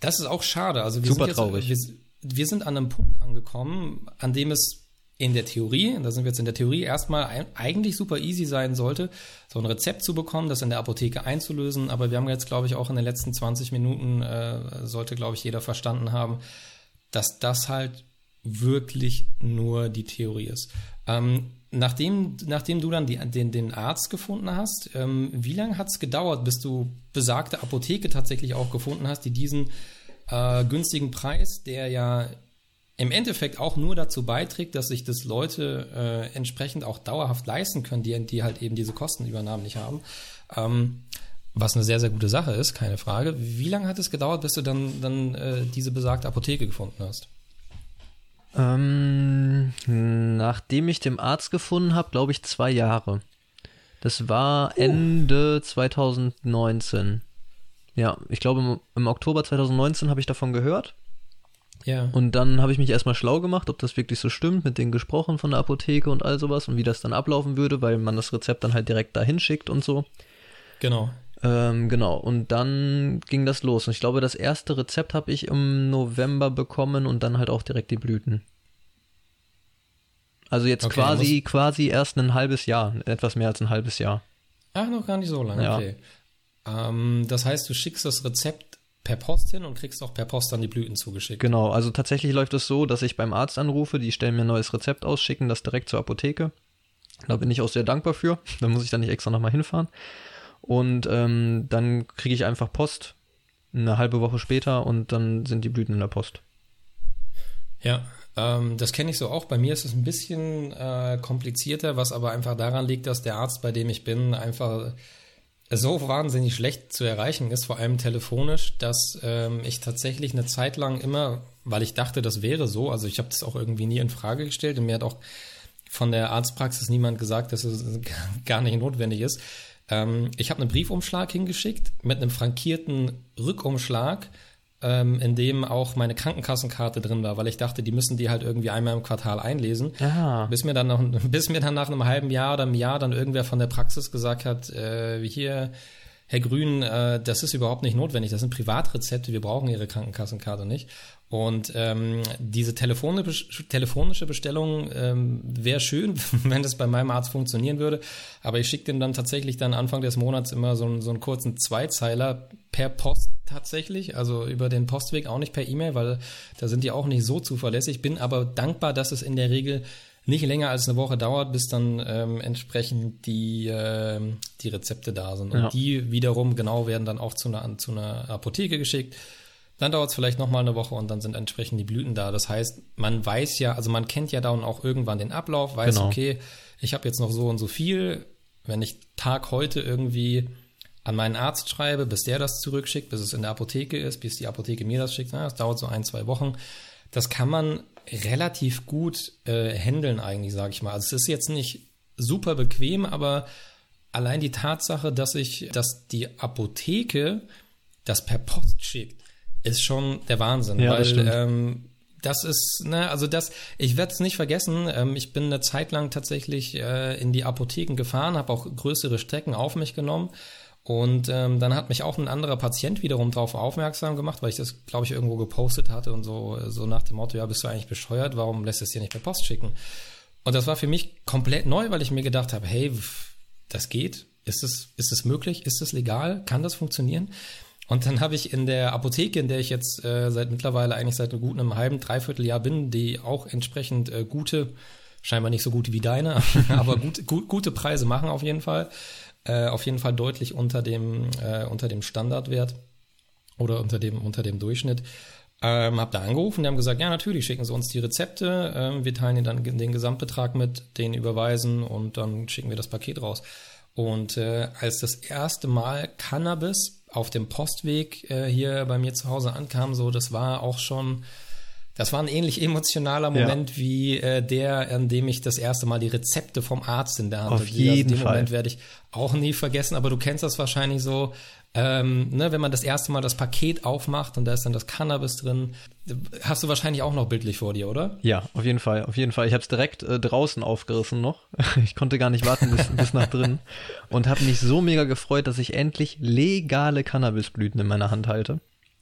das ist auch schade. Also wir Super sind jetzt, traurig. Wir, wir sind an einem Punkt angekommen, an dem es in der Theorie, da sind wir jetzt in der Theorie, erstmal ein, eigentlich super easy sein sollte, so ein Rezept zu bekommen, das in der Apotheke einzulösen. Aber wir haben jetzt, glaube ich, auch in den letzten 20 Minuten, äh, sollte, glaube ich, jeder verstanden haben, dass das halt wirklich nur die Theorie ist. Ähm, nachdem, nachdem du dann die, den, den Arzt gefunden hast, ähm, wie lange hat es gedauert, bis du besagte Apotheke tatsächlich auch gefunden hast, die diesen äh, günstigen Preis, der ja im Endeffekt auch nur dazu beiträgt, dass sich das Leute äh, entsprechend auch dauerhaft leisten können, die, die halt eben diese Kostenübernahmen nicht haben. Ähm, was eine sehr, sehr gute Sache ist, keine Frage. Wie lange hat es gedauert, bis du dann, dann äh, diese besagte Apotheke gefunden hast? Ähm, nachdem ich den Arzt gefunden habe, glaube ich zwei Jahre. Das war Ende 2019. Ja, ich glaube im, im Oktober 2019 habe ich davon gehört. Ja. Und dann habe ich mich erstmal schlau gemacht, ob das wirklich so stimmt, mit denen gesprochen von der Apotheke und all sowas und wie das dann ablaufen würde, weil man das Rezept dann halt direkt dahin schickt und so. Genau. Ähm, genau, und dann ging das los. Und ich glaube, das erste Rezept habe ich im November bekommen und dann halt auch direkt die Blüten. Also jetzt Okay, quasi, quasi erst ein halbes Jahr, etwas mehr als ein halbes Jahr. Ach, noch gar nicht so lange, Ja. okay. Ähm, das heißt, du schickst das Rezept per Post hin und kriegst auch per Post dann die Blüten zugeschickt. Genau, also tatsächlich läuft es so, dass ich beim Arzt anrufe, die stellen mir ein neues Rezept aus, schicken das direkt zur Apotheke. Da bin ich auch sehr dankbar für. Da muss ich dann nicht extra nochmal hinfahren. Und ähm, dann kriege ich einfach Post eine halbe Woche später und dann sind die Blüten in der Post. Ja, ähm, das kenne ich so auch. Bei mir ist es ein bisschen äh, komplizierter, was aber einfach daran liegt, dass der Arzt, bei dem ich bin, einfach so wahnsinnig schlecht zu erreichen ist, vor allem telefonisch, dass ähm, ich tatsächlich eine Zeit lang immer, weil ich dachte, das wäre so, also ich habe das auch irgendwie nie in Frage gestellt und mir hat auch von der Arztpraxis niemand gesagt, dass es gar nicht notwendig ist. Ähm, ich habe einen Briefumschlag hingeschickt mit einem frankierten Rückumschlag, ähm, in dem auch meine Krankenkassenkarte drin war, weil ich dachte, die müssen die halt irgendwie einmal im Quartal einlesen. Ah. Bis mir dann noch, bis mir dann nach einem halben Jahr oder einem Jahr dann irgendwer von der Praxis gesagt hat, äh, hier, Herr Grün, äh, das ist überhaupt nicht notwendig. Das sind Privatrezepte, wir brauchen Ihre Krankenkassenkarte nicht. Und ähm, diese telefonische, Bestellung ähm, wäre schön, wenn das bei meinem Arzt funktionieren würde. Aber ich schicke dem dann tatsächlich dann Anfang des Monats immer so, einen- so einen kurzen Zweizeiler per Post tatsächlich. Also über den Postweg, auch nicht per E-Mail, weil da sind die auch nicht so zuverlässig. Bin aber dankbar, dass es in der Regel nicht länger als eine Woche dauert, bis dann ähm, entsprechend die, ähm, die Rezepte da sind. Und Ja. die wiederum genau werden dann auch zu einer, zu einer Apotheke geschickt. Dann dauert es vielleicht nochmal eine Woche und dann sind entsprechend die Blüten da. Das heißt, man weiß ja, also man kennt ja dann auch irgendwann den Ablauf, weiß, Genau. okay, ich habe jetzt noch so und so viel. Wenn ich Tag heute irgendwie an meinen Arzt schreibe, bis der das zurückschickt, bis es in der Apotheke ist, bis die Apotheke mir das schickt, na, das dauert so ein, zwei Wochen. Das kann man relativ gut äh, handeln eigentlich, sage ich mal. Also es ist jetzt nicht super bequem, aber allein die Tatsache, dass ich, dass die Apotheke das per Post schickt, ist schon der Wahnsinn, Ja, das weil stimmt. ähm, das ist, ne, also das, ich werde es nicht vergessen. Ähm, ich bin eine Zeit lang tatsächlich äh, in die Apotheken gefahren, habe auch größere Strecken auf mich genommen. Und ähm, dann hat mich auch ein anderer Patient wiederum darauf aufmerksam gemacht, weil ich das, glaube ich, irgendwo gepostet hatte und so, so nach dem Motto, ja, bist du eigentlich bescheuert, warum lässt du es dir nicht per Post schicken? Und das war für mich komplett neu, weil ich mir gedacht habe, hey, das geht? Ist es, ist es möglich? Ist es legal? Kann das funktionieren? Und dann habe ich in der Apotheke, in der ich jetzt äh, seit mittlerweile eigentlich seit einem guten einem halben, dreiviertel Jahr bin, die auch entsprechend äh, gute, scheinbar nicht so gute wie deine, aber gut, gut, gute Preise machen auf jeden Fall. Äh, auf jeden Fall deutlich unter dem, äh, unter dem Standardwert oder unter dem, unter dem Durchschnitt. Ähm, hab da angerufen, die haben gesagt, ja natürlich, schicken Sie uns die Rezepte, ähm, wir teilen Ihnen dann den Gesamtbetrag mit, den überweisen und dann schicken wir das Paket raus. Und äh, als das erste Mal Cannabis auf dem Postweg äh, hier bei mir zu Hause ankam, so das war auch schon, das war ein ähnlich emotionaler Moment ja. wie äh, der, an dem ich das erste Mal die Rezepte vom Arzt in der Hand hatte. Auf jeden also den Fall. Moment werde ich auch nie vergessen, aber du kennst das wahrscheinlich so, ähm, ne, wenn man das erste Mal das Paket aufmacht und da ist dann das Cannabis drin, hast du wahrscheinlich auch noch bildlich vor dir, oder? Ja, auf jeden Fall, auf jeden Fall. Ich habe es direkt äh, draußen aufgerissen noch. Ich konnte gar nicht warten bis, bis nach drin und habe mich so mega gefreut, dass ich endlich legale Cannabisblüten in meiner Hand halte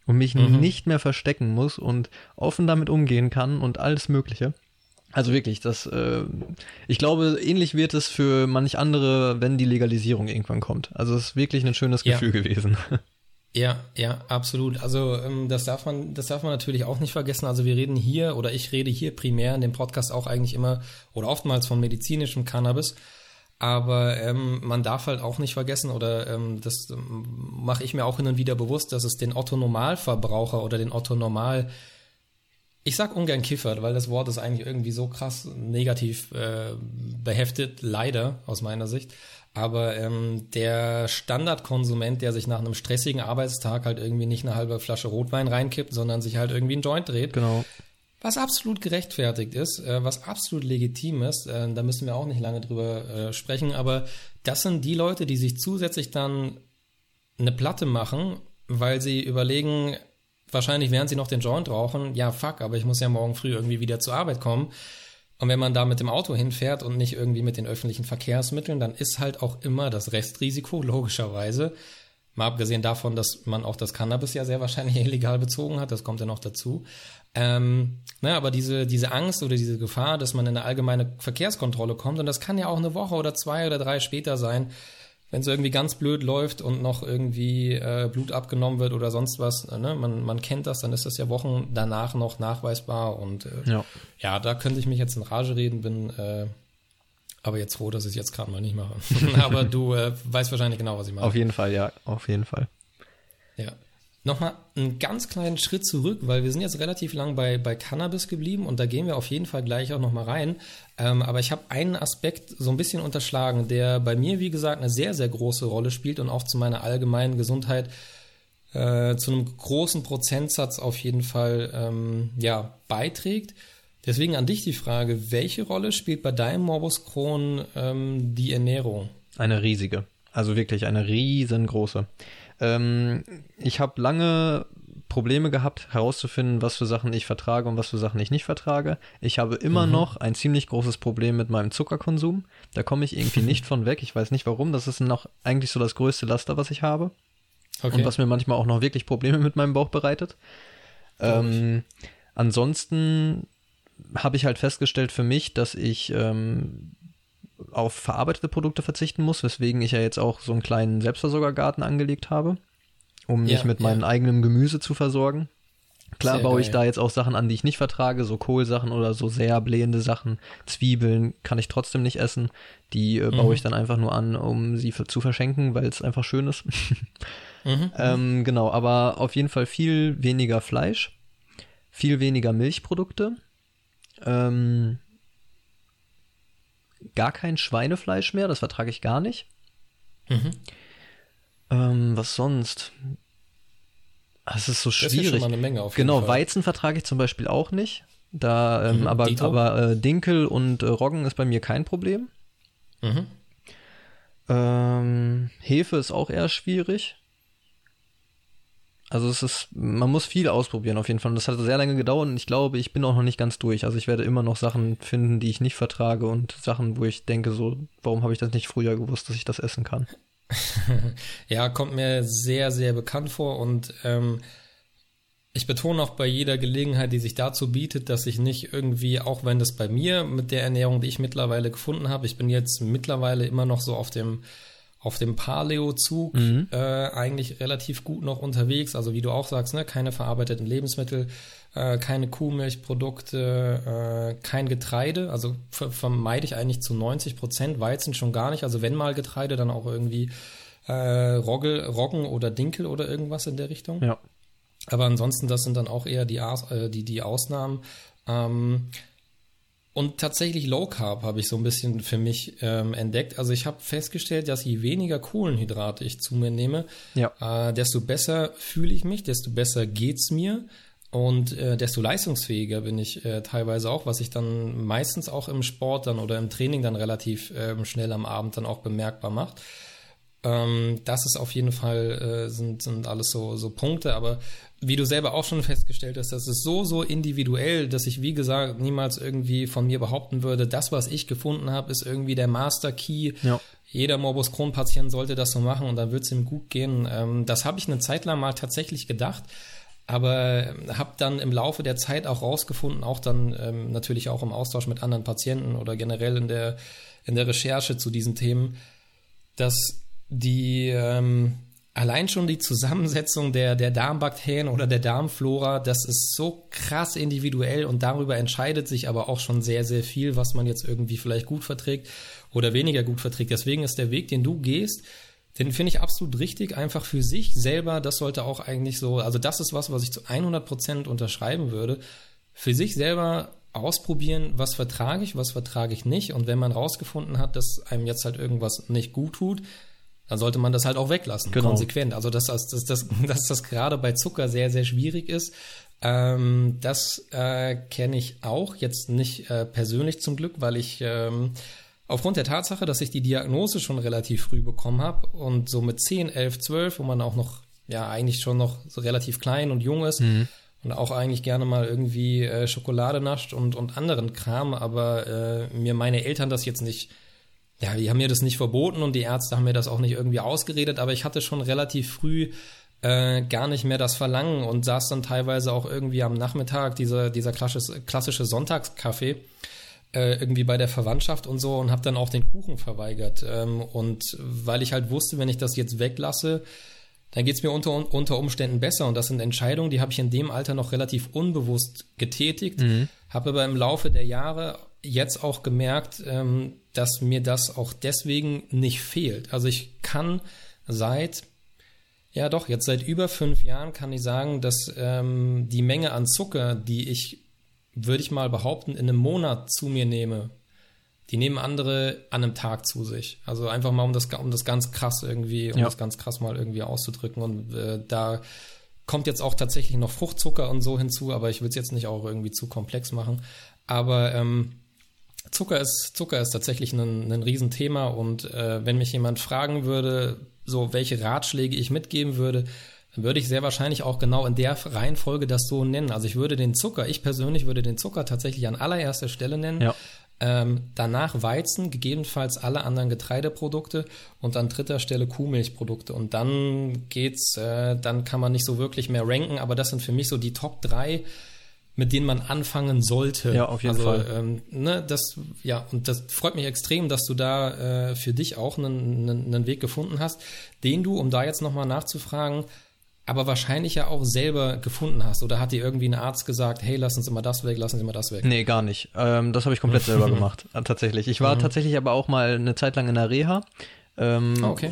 und mich mhm. nicht mehr verstecken muss und offen damit umgehen kann und alles Mögliche. Also wirklich, das, äh, ich glaube, ähnlich wird es für manch andere, wenn die Legalisierung irgendwann kommt. Also es ist wirklich ein schönes ja. Gefühl gewesen. Ja, ja, absolut. Also ähm, das darf man, das darf man natürlich auch nicht vergessen. Also wir reden hier oder ich rede hier primär in dem Podcast auch eigentlich immer oder oftmals von medizinischem Cannabis. Aber ähm, man darf halt auch nicht vergessen, oder ähm, das ähm, mache ich mir auch hin und wieder bewusst, dass es den Otto Normalverbraucher oder den Otto Normal ich sag ungern Kiffer, weil das Wort ist eigentlich irgendwie so krass negativ äh, beheftet, leider aus meiner Sicht. Aber ähm, der Standardkonsument, der sich nach einem stressigen Arbeitstag halt irgendwie nicht eine halbe Flasche Rotwein reinkippt, sondern sich halt irgendwie einen Joint dreht. Genau. Was absolut gerechtfertigt ist, äh, was absolut legitim ist, äh, da müssen wir auch nicht lange drüber äh, sprechen, aber das sind die Leute, die sich zusätzlich dann eine Platte machen, weil sie überlegen, wahrscheinlich während sie noch den Joint rauchen, ja fuck, aber ich muss ja morgen früh irgendwie wieder zur Arbeit kommen. Und wenn man da mit dem Auto hinfährt und nicht irgendwie mit den öffentlichen Verkehrsmitteln, dann ist halt auch immer das Restrisiko, logischerweise. Mal abgesehen davon, dass man auch das Cannabis ja sehr wahrscheinlich illegal bezogen hat, das kommt ja noch dazu. Ähm, na, aber diese, diese Angst oder diese Gefahr, dass man in eine allgemeine Verkehrskontrolle kommt, und das kann ja auch eine Woche oder zwei oder drei später sein, wenn es irgendwie ganz blöd läuft und noch irgendwie äh, Blut abgenommen wird oder sonst was, ne? man, man kennt das, dann ist das ja Wochen danach noch nachweisbar und äh, ja. ja, da könnte ich mich jetzt in Rage reden, bin äh, aber jetzt froh, dass ich es jetzt gerade mal nicht mache. aber du äh, weißt wahrscheinlich genau, was ich meine. Auf jeden Fall, ja, auf jeden Fall. Ja nochmal einen ganz kleinen Schritt zurück, weil wir sind jetzt relativ lang bei, bei Cannabis geblieben und da gehen wir auf jeden Fall gleich auch nochmal rein. Ähm, aber ich habe einen Aspekt so ein bisschen unterschlagen, der bei mir, wie gesagt, eine sehr, sehr große Rolle spielt und auch zu meiner allgemeinen Gesundheit äh, zu einem großen Prozentsatz auf jeden Fall ähm, ja, beiträgt. Deswegen an dich die Frage, welche Rolle spielt bei deinem Morbus Crohn ähm, die Ernährung? Eine riesige. Also wirklich eine riesengroße. Ähm, ich habe lange Probleme gehabt, herauszufinden, was für Sachen ich vertrage und was für Sachen ich nicht vertrage. Ich habe immer mhm. noch ein ziemlich großes Problem mit meinem Zuckerkonsum. Da komme ich irgendwie nicht von weg. Ich weiß nicht warum. Das ist noch eigentlich so das größte Laster, was ich habe. Okay. Und was mir manchmal auch noch wirklich Probleme mit meinem Bauch bereitet. Ähm, ansonsten habe ich halt festgestellt für mich, dass ich ähm, auf verarbeitete Produkte verzichten muss, weswegen ich ja jetzt auch so einen kleinen Selbstversorgergarten angelegt habe, um mich ja, mit ja. meinem eigenen Gemüse zu versorgen. Klar sehr baue geil. ich da jetzt auch Sachen an, die ich nicht vertrage, so Kohlsachen oder so sehr blähende Sachen. Zwiebeln kann ich trotzdem nicht essen. Die äh, baue mhm. ich dann einfach nur an, um sie für, zu verschenken, weil es einfach schön ist. mhm. ähm, genau, aber auf jeden Fall viel weniger Fleisch, viel weniger Milchprodukte. Ähm, gar kein Schweinefleisch mehr, das vertrage ich gar nicht. Mhm. Ähm, was sonst? Ah, es ist so schwierig. Das ist schon mal eine Menge auf genau, Weizen vertrage ich zum Beispiel auch nicht. Da, ähm, mhm, aber, aber äh, Dinkel und äh, Roggen ist bei mir kein Problem. Mhm. Ähm, Hefe ist auch eher schwierig. Also es ist, man muss viel ausprobieren auf jeden Fall. Und das hat sehr lange gedauert und ich glaube, ich bin auch noch nicht ganz durch. Also ich werde immer noch Sachen finden, die ich nicht vertrage und Sachen, wo ich denke, so, warum habe ich das nicht früher gewusst, dass ich das essen kann? ja, kommt mir sehr, sehr bekannt vor und ähm, ich betone auch bei jeder Gelegenheit, die sich dazu bietet, dass ich nicht irgendwie, auch wenn das bei mir mit der Ernährung, die ich mittlerweile gefunden habe, ich bin jetzt mittlerweile immer noch so auf dem auf dem Paleo-Zug mhm. äh, eigentlich relativ gut noch unterwegs. Also wie du auch sagst, ne, keine verarbeiteten Lebensmittel, äh, keine Kuhmilchprodukte, äh, kein Getreide. Also vermeide ich eigentlich zu 90 Prozent Weizen schon gar nicht. Also wenn mal Getreide, dann auch irgendwie äh, Rogge, Roggen oder Dinkel oder irgendwas in der Richtung. Ja. Aber ansonsten, das sind dann auch eher die, äh, die, die Ausnahmen. Ähm, und tatsächlich Low Carb habe ich so ein bisschen für mich ähm, entdeckt. Also ich habe festgestellt, dass je weniger Kohlenhydrate ich zu mir nehme, ja. äh, desto besser fühle ich mich, desto besser geht's mir und äh, desto leistungsfähiger bin ich äh, teilweise auch, was ich dann meistens auch im Sport dann oder im Training dann relativ ähm, schnell am Abend dann auch bemerkbar macht. Ähm, das ist auf jeden Fall äh, sind sind alles so so Punkte, aber wie du selber auch schon festgestellt hast, das ist so, so individuell, dass ich, wie gesagt, niemals irgendwie von mir behaupten würde, das, was ich gefunden habe, ist irgendwie der Master Key. Ja. Jeder Morbus Crohn-Patient sollte das so machen und dann wird es ihm gut gehen. Ähm, das habe ich eine Zeit lang mal tatsächlich gedacht, aber habe dann im Laufe der Zeit auch rausgefunden, auch dann ähm, natürlich auch im Austausch mit anderen Patienten oder generell in der, in der Recherche zu diesen Themen, dass die, ähm, allein schon die Zusammensetzung der, der Darmbakterien oder der Darmflora, das ist so krass individuell und darüber entscheidet sich aber auch schon sehr, sehr viel, was man jetzt irgendwie vielleicht gut verträgt oder weniger gut verträgt. Deswegen ist der Weg, den du gehst, den finde ich absolut richtig, einfach für sich selber. Das sollte auch eigentlich so, also das ist was, was ich zu 100 Prozent unterschreiben würde. Für sich selber ausprobieren, was vertrage ich, was vertrage ich nicht. Und wenn man rausgefunden hat, dass einem jetzt halt irgendwas nicht gut tut, dann sollte man das halt auch weglassen, genau. konsequent. Also dass das, dass, dass, dass das gerade bei Zucker sehr, sehr schwierig ist. Ähm, das äh, kenne ich auch, jetzt nicht äh, persönlich zum Glück, weil ich ähm, aufgrund der Tatsache, dass ich die Diagnose schon relativ früh bekommen habe und so mit 10, 11, 12, wo man auch noch, ja, eigentlich schon noch so relativ klein und jung ist, mhm und auch eigentlich gerne mal irgendwie äh, Schokolade nascht und, und anderen Kram, aber äh, mir meine Eltern das jetzt nicht ja, die haben mir das nicht verboten und die Ärzte haben mir das auch nicht irgendwie ausgeredet, aber ich hatte schon relativ früh äh, gar nicht mehr das Verlangen und saß dann teilweise auch irgendwie am Nachmittag, dieser, dieser klassische, klassische Sonntagskaffee, äh, irgendwie bei der Verwandtschaft und so und habe dann auch den Kuchen verweigert. Ähm, und weil ich halt wusste, wenn ich das jetzt weglasse, dann geht's mir unter, unter Umständen besser. Und das sind Entscheidungen, die habe ich in dem Alter noch relativ unbewusst getätigt, mhm. habe aber im Laufe der Jahre jetzt auch gemerkt, ähm, dass mir das auch deswegen nicht fehlt. Also ich kann seit, ja doch, jetzt seit über fünf Jahren kann ich sagen, dass ähm, die Menge an Zucker, die ich, würde ich mal behaupten, in einem Monat zu mir nehme, die nehmen andere an einem Tag zu sich. Also einfach mal, um das, um das ganz krass irgendwie, um ja. das ganz krass mal irgendwie auszudrücken. Und äh, da kommt jetzt auch tatsächlich noch Fruchtzucker und so hinzu, aber ich will es jetzt nicht auch irgendwie zu komplex machen. Aber ähm, Zucker ist, Zucker ist tatsächlich ein, ein Riesenthema und äh, wenn mich jemand fragen würde, so welche Ratschläge ich mitgeben würde, dann würde ich sehr wahrscheinlich auch genau in der Reihenfolge das so nennen. Also ich würde den Zucker, ich persönlich würde den Zucker tatsächlich an allererster Stelle nennen. Ja. Ähm, danach Weizen, gegebenenfalls alle anderen Getreideprodukte und an dritter Stelle Kuhmilchprodukte. Und dann geht's, äh, dann kann man nicht so wirklich mehr ranken, aber das sind für mich so die Top drei mit denen man anfangen sollte. Ja, auf jeden also, Fall. Ähm, ne, das, ja, und das freut mich extrem, dass du da äh, für dich auch einen, einen, einen Weg gefunden hast, den du, um da jetzt nochmal nachzufragen, aber wahrscheinlich ja auch selber gefunden hast. Oder hat dir irgendwie ein Arzt gesagt, hey, lass uns immer das weg, lass uns immer das weg? Nee, gar nicht. Ähm, das habe ich komplett selber gemacht, äh, tatsächlich. Ich war mhm. tatsächlich aber auch mal eine Zeit lang in der Reha. Ähm, okay.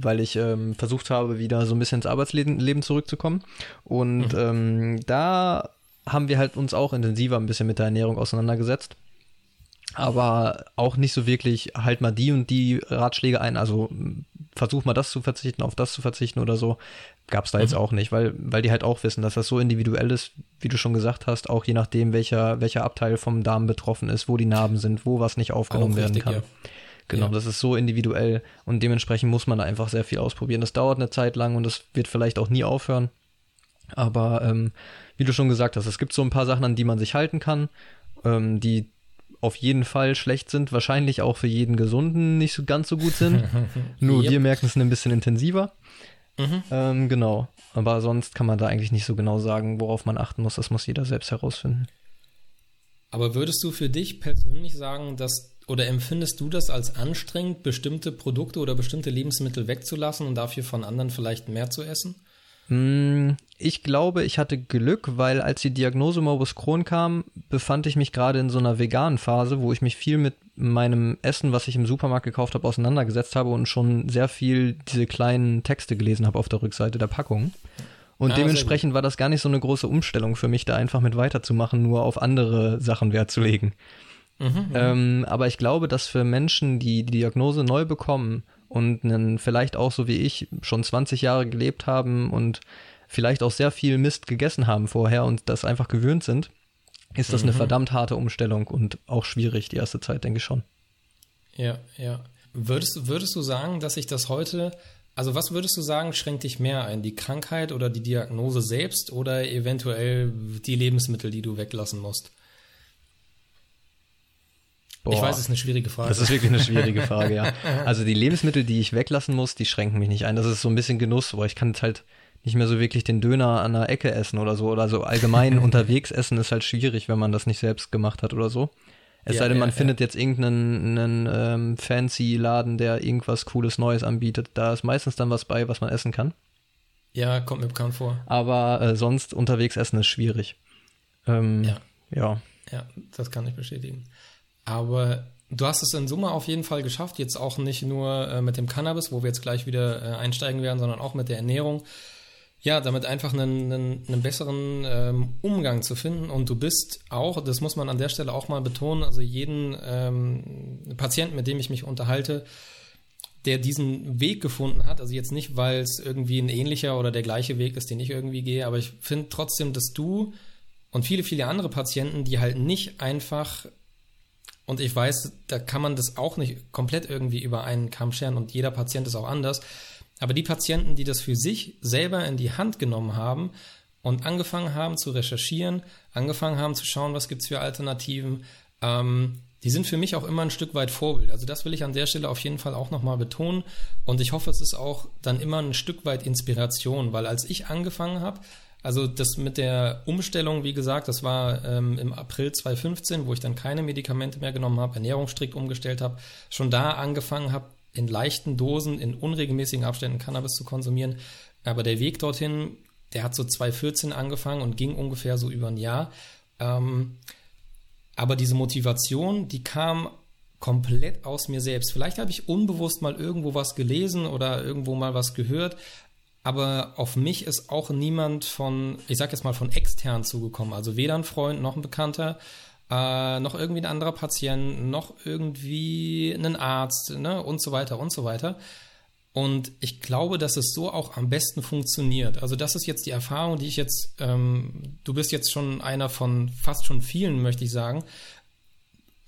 weil ich ähm, versucht habe, wieder so ein bisschen ins Arbeitsleben zurückzukommen. Und mhm. ähm, da haben wir halt uns auch intensiver ein bisschen mit der Ernährung auseinandergesetzt. Aber auch nicht so wirklich, halt mal die und die Ratschläge ein, also versuch mal das zu verzichten, auf das zu verzichten oder so, gab es da mhm. jetzt auch nicht, weil, weil die halt auch wissen, dass das so individuell ist, wie du schon gesagt hast, auch je nachdem, welcher, welcher Abteil vom Darm betroffen ist, wo die Narben sind, wo was nicht aufgenommen auch werden richtig, kann. Ja. Genau, ja. das ist so individuell und dementsprechend muss man da einfach sehr viel ausprobieren. Das dauert eine Zeit lang und das wird vielleicht auch nie aufhören. Aber ähm, wie du schon gesagt hast, es gibt so ein paar Sachen, an die man sich halten kann, ähm, die auf jeden Fall schlecht sind, wahrscheinlich auch für jeden Gesunden nicht so ganz so gut sind. Nur yep. wir merken es ein bisschen intensiver. Mhm. Ähm, genau. Aber sonst kann man da eigentlich nicht so genau sagen, worauf man achten muss. Das muss jeder selbst herausfinden. Aber würdest du für dich persönlich sagen, dass oder empfindest du das als anstrengend, bestimmte Produkte oder bestimmte Lebensmittel wegzulassen und dafür von anderen vielleicht mehr zu essen? Hm, ich glaube, ich hatte Glück, weil als die Diagnose Morbus Crohn kam, befand ich mich gerade in so einer veganen Phase, wo ich mich viel mit meinem Essen, was ich im Supermarkt gekauft habe, auseinandergesetzt habe und schon sehr viel diese kleinen Texte gelesen habe auf der Rückseite der Packung. Und ah, dementsprechend war das gar nicht so eine große Umstellung für mich, da einfach mit weiterzumachen, nur auf andere Sachen Wert zu legen. Mhm, mhm. ähm, aber ich glaube, dass für Menschen, die die Diagnose neu bekommen und einen, vielleicht auch so wie ich schon 20 Jahre gelebt haben und vielleicht auch sehr viel Mist gegessen haben vorher und das einfach gewöhnt sind, ist das mhm. eine verdammt harte Umstellung und auch schwierig die erste Zeit, denke ich schon. Ja, ja. Würdest, würdest du sagen, dass sich das heute, also was würdest du sagen, schränkt dich mehr ein? Die Krankheit oder die Diagnose selbst oder eventuell die Lebensmittel, die du weglassen musst? Boah, ich weiß, es ist eine schwierige Frage. Das ist wirklich eine schwierige Frage, ja. Also die Lebensmittel, die ich weglassen muss, die schränken mich nicht ein. Das ist so ein bisschen Genuss, wo ich kann jetzt halt nicht mehr so wirklich den Döner an der Ecke essen oder so. Oder so allgemein unterwegs essen ist halt schwierig, wenn man das nicht selbst gemacht hat oder so. Es ja, sei denn, man ja, findet ja. jetzt irgendeinen ähm, fancy Laden, der irgendwas Cooles Neues anbietet. Da ist meistens dann was bei, was man essen kann. Ja, kommt mir bekannt vor. Aber äh, sonst unterwegs essen ist schwierig. Ähm, ja. Ja. Ja, das kann ich bestätigen. Aber du hast es in Summe auf jeden Fall geschafft, jetzt auch nicht nur äh, mit dem Cannabis, wo wir jetzt gleich wieder äh, einsteigen werden, sondern auch mit der Ernährung. Ja, damit einfach einen, einen, einen besseren ähm, Umgang zu finden. Und du bist auch, das muss man an der Stelle auch mal betonen, also jeden ähm, Patienten, mit dem ich mich unterhalte, der diesen Weg gefunden hat, also jetzt nicht, weil es irgendwie ein ähnlicher oder der gleiche Weg ist, den ich irgendwie gehe, aber ich finde trotzdem, dass du und viele, viele andere Patienten, die halt nicht einfach und ich weiß, da kann man das auch nicht komplett irgendwie über einen Kamm scheren und jeder Patient ist auch anders. Aber die Patienten, die das für sich selber in die Hand genommen haben und angefangen haben zu recherchieren, angefangen haben zu schauen, was gibt's für Alternativen, ähm, die sind für mich auch immer ein Stück weit Vorbild. Also das will ich an der Stelle auf jeden Fall auch nochmal betonen. Und ich hoffe, es ist auch dann immer ein Stück weit Inspiration, weil als ich angefangen habe, also das mit der Umstellung, wie gesagt, das war ähm, im April 2015, wo ich dann keine Medikamente mehr genommen habe, Ernährung strikt umgestellt habe, schon da angefangen habe, in leichten Dosen, in unregelmäßigen Abständen Cannabis zu konsumieren. Aber der Weg dorthin, der hat so 2014 angefangen und ging ungefähr so über ein Jahr. Ähm, aber diese Motivation, die kam komplett aus mir selbst. Vielleicht habe ich unbewusst mal irgendwo was gelesen oder irgendwo mal was gehört, aber auf mich ist auch niemand von, ich sag jetzt mal, von extern zugekommen. Also weder ein Freund noch ein Bekannter, äh, noch irgendwie ein anderer Patient, noch irgendwie ein Arzt, ne, und so weiter und so weiter. Und ich glaube, dass es so auch am besten funktioniert. Also das ist jetzt die Erfahrung, die ich jetzt, ähm, du bist jetzt schon einer von fast schon vielen, möchte ich sagen,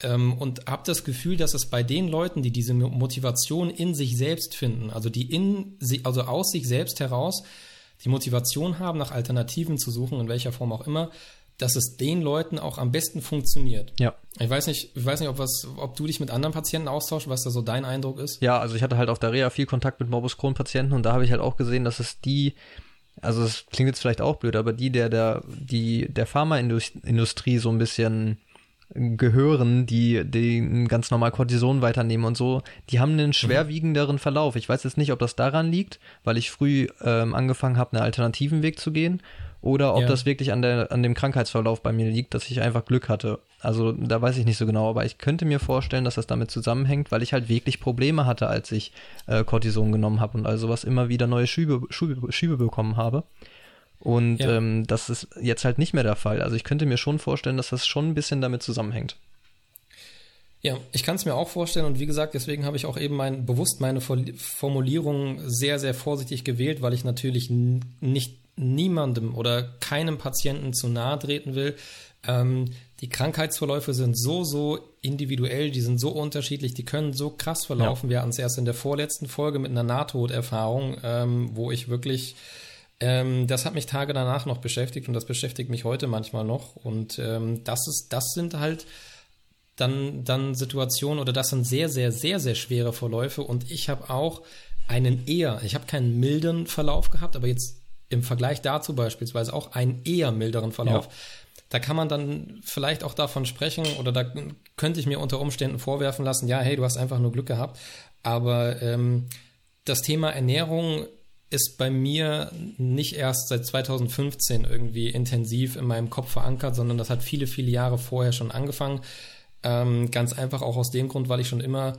ähm, und habe das Gefühl, dass es bei den Leuten, die diese Motivation in sich selbst finden, also die in also aus sich selbst heraus die Motivation haben, nach Alternativen zu suchen, in welcher Form auch immer, dass es den Leuten auch am besten funktioniert. Ja. Ich weiß nicht, ich weiß nicht, ob was, ob du dich mit anderen Patienten austauschst, was da so dein Eindruck ist. Ja, also ich hatte halt auf der Reha viel Kontakt mit Morbus Crohn Patienten und da habe ich halt auch gesehen, dass es die also es klingt jetzt vielleicht auch blöd, aber die der der die der Pharmaindustrie so ein bisschen gehören, die, die ganz normal Cortison weiternehmen und so, die haben einen schwerwiegenderen Verlauf. Ich weiß jetzt nicht, ob das daran liegt, weil ich früh ähm, angefangen habe, einen alternativen Weg zu gehen, oder ob ja. das wirklich an, der, an dem Krankheitsverlauf bei mir liegt, dass ich einfach Glück hatte. Also da weiß ich nicht so genau, aber ich könnte mir vorstellen, dass das damit zusammenhängt, weil ich halt wirklich Probleme hatte, als ich äh, Cortison genommen habe und also was immer wieder neue Schübe, Schübe, Schübe bekommen habe. Und ja. ähm, das ist jetzt halt nicht mehr der Fall. Also ich könnte mir schon vorstellen, dass das schon ein bisschen damit zusammenhängt. Ja, ich kann es mir auch vorstellen und wie gesagt, deswegen habe ich auch eben mein, bewusst meine Formulierung sehr, sehr vorsichtig gewählt, weil ich natürlich nicht niemandem oder keinem Patienten zu nahe treten will. Ähm, die Krankheitsverläufe sind so, so individuell, die sind so unterschiedlich, die können so krass verlaufen. Ja. Wir hatten es erst in der vorletzten Folge mit einer Nahtoderfahrung, ähm, wo ich wirklich Ähm, das hat mich Tage danach noch beschäftigt und das beschäftigt mich heute manchmal noch. Und ähm, das ist, das sind halt dann, dann Situationen oder das sind sehr, sehr, sehr, sehr schwere Verläufe. Und ich habe auch einen eher, ich habe keinen milden Verlauf gehabt, aber jetzt im Vergleich dazu beispielsweise auch einen eher milderen Verlauf. Ja. Da kann man dann vielleicht auch davon sprechen oder da könnte ich mir unter Umständen vorwerfen lassen, ja, hey, du hast einfach nur Glück gehabt. Aber ähm, das Thema Ernährung ist bei mir nicht erst seit 2015 irgendwie intensiv in meinem Kopf verankert, sondern das hat viele, viele Jahre vorher schon angefangen. Ähm, ganz einfach auch aus dem Grund, weil ich schon immer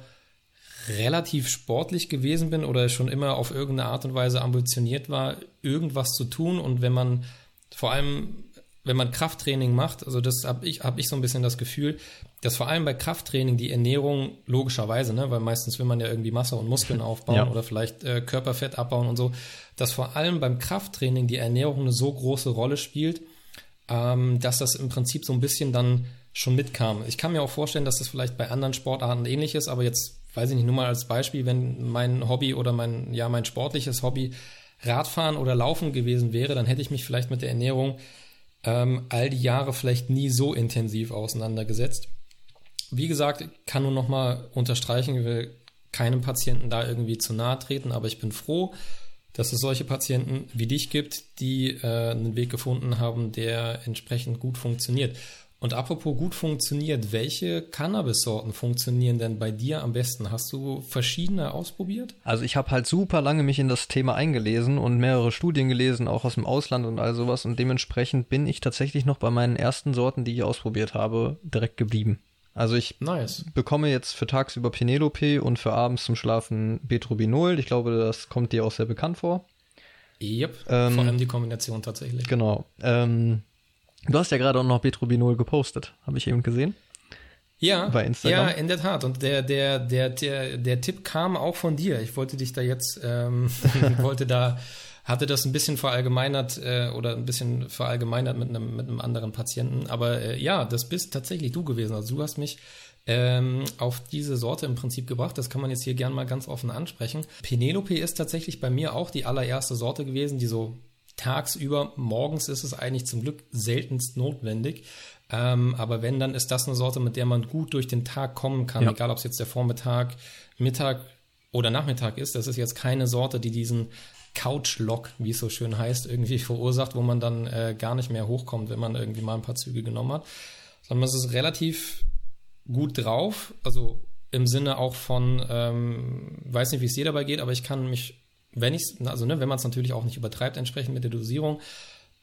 relativ sportlich gewesen bin oder schon immer auf irgendeine Art und Weise ambitioniert war, irgendwas zu tun. Und wenn man vor allem, wenn man Krafttraining macht, also das habe ich, hab ich so ein bisschen das Gefühl, dass vor allem bei Krafttraining die Ernährung logischerweise, ne, weil meistens will man ja irgendwie Masse und Muskeln aufbauen ja. oder vielleicht äh, Körperfett abbauen und so, dass vor allem beim Krafttraining die Ernährung eine so große Rolle spielt, ähm, dass das im Prinzip so ein bisschen dann schon mitkam. Ich kann mir auch vorstellen, dass das vielleicht bei anderen Sportarten ähnlich ist, aber jetzt weiß ich nicht, nur mal als Beispiel, wenn mein Hobby oder mein, ja, mein sportliches Hobby Radfahren oder Laufen gewesen wäre, dann hätte ich mich vielleicht mit der Ernährung ähm, all die Jahre vielleicht nie so intensiv auseinandergesetzt. Wie gesagt, kann nur noch mal unterstreichen, ich will keinem Patienten da irgendwie zu nahe treten, aber ich bin froh, dass es solche Patienten wie dich gibt, die äh, einen Weg gefunden haben, der entsprechend gut funktioniert. Und apropos gut funktioniert, welche Cannabis-Sorten funktionieren denn bei dir am besten? Hast du verschiedene ausprobiert? Also ich habe halt super lange mich in das Thema eingelesen und mehrere Studien gelesen, auch aus dem Ausland und all sowas. Und dementsprechend bin ich tatsächlich noch bei meinen ersten Sorten, die ich ausprobiert habe, direkt geblieben. Also ich nice. bekomme jetzt für tagsüber Penelope und für abends zum Schlafen Betrubinol. Ich glaube, das kommt dir auch sehr bekannt vor. Yep, ähm, vor allem die Kombination tatsächlich. Genau. Ähm, Du hast ja gerade auch noch Betrubinol gepostet, habe ich eben gesehen. Ja, bei Instagram. ja, in der Tat. Und der, der, der, der, der Tipp kam auch von dir. Ich wollte dich da jetzt, ähm, wollte da, hatte das ein bisschen verallgemeinert äh, oder ein bisschen verallgemeinert mit einem, mit einem anderen Patienten. Aber äh, ja, das bist tatsächlich du gewesen. Also du hast mich ähm, auf diese Sorte im Prinzip gebracht. Das kann man jetzt hier gern mal ganz offen ansprechen. Penelope ist tatsächlich bei mir auch die allererste Sorte gewesen, die so tagsüber. Morgens ist es eigentlich zum Glück seltenst notwendig. Ähm, aber wenn, dann ist das eine Sorte, mit der man gut durch den Tag kommen kann, ja. egal ob es jetzt der Vormittag, Mittag oder Nachmittag ist. Das ist jetzt keine Sorte, die diesen Couch-Lock, wie es so schön heißt, irgendwie verursacht, wo man dann äh, gar nicht mehr hochkommt, wenn man irgendwie mal ein paar Züge genommen hat. Sondern es ist relativ gut drauf, also im Sinne auch von, ähm, weiß nicht, wie es dir dabei geht, aber ich kann mich wenn ich also ne, wenn man es natürlich auch nicht übertreibt, entsprechend mit der Dosierung.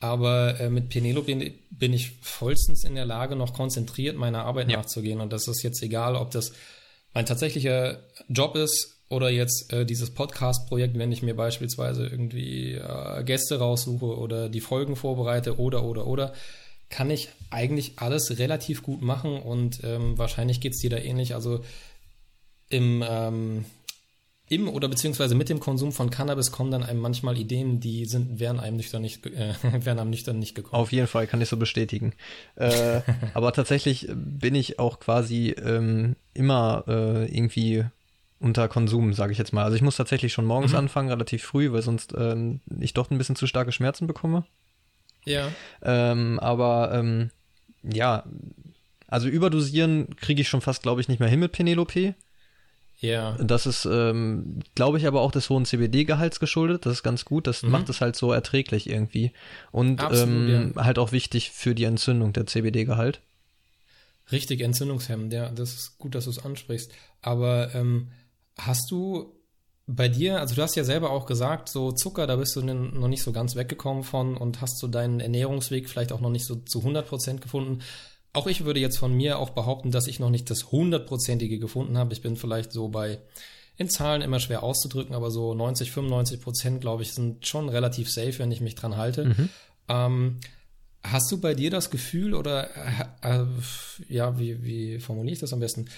Aber äh, mit Penelope bin ich vollstens in der Lage, noch konzentriert meiner Arbeit ja. nachzugehen. Und das ist jetzt egal, ob das mein tatsächlicher Job ist oder jetzt äh, dieses Podcast-Projekt, wenn ich mir beispielsweise irgendwie äh, Gäste raussuche oder die Folgen vorbereite oder oder oder, kann ich eigentlich alles relativ gut machen und ähm, wahrscheinlich geht's dir da ähnlich. Also im ähm, im oder beziehungsweise mit dem Konsum von Cannabis kommen dann einem manchmal Ideen, die sind, wären einem nüchtern nicht, äh, wären einem nüchtern nicht gekommen. Auf jeden Fall kann ich so bestätigen. äh, aber tatsächlich bin ich auch quasi ähm, immer äh, irgendwie unter Konsum, sage ich jetzt mal. Also ich muss tatsächlich schon morgens mhm. anfangen, relativ früh, weil sonst ähm, ich doch ein bisschen zu starke Schmerzen bekomme. Ja. Ähm, aber ähm, ja, also überdosieren kriege ich schon fast, glaube ich, nicht mehr hin mit Penelope. Ja. Das ist, ähm, glaube ich, aber auch des hohen CBD-Gehalts geschuldet. Das ist ganz gut. Das mhm. macht es halt so erträglich irgendwie. Und Absolut, ähm, ja. halt auch wichtig für die Entzündung, der CBD-Gehalt. Richtig, entzündungshemmend, ja. Das ist gut, dass du es ansprichst. Aber ähm, hast du bei dir, also du hast ja selber auch gesagt, so Zucker, da bist du noch nicht so ganz weggekommen von und hast so deinen Ernährungsweg vielleicht auch noch nicht so zu 100 Prozent gefunden. Auch ich würde jetzt von mir auch behaupten, dass ich noch nicht das hundertprozentige gefunden habe. Ich bin vielleicht so bei, in Zahlen immer schwer auszudrücken, aber so 90, 95 Prozent, glaube ich, sind schon relativ safe, wenn ich mich dran halte. Mhm. Ähm, hast du bei dir das Gefühl oder, äh, äh, ja, wie, wie formuliere ich das am besten?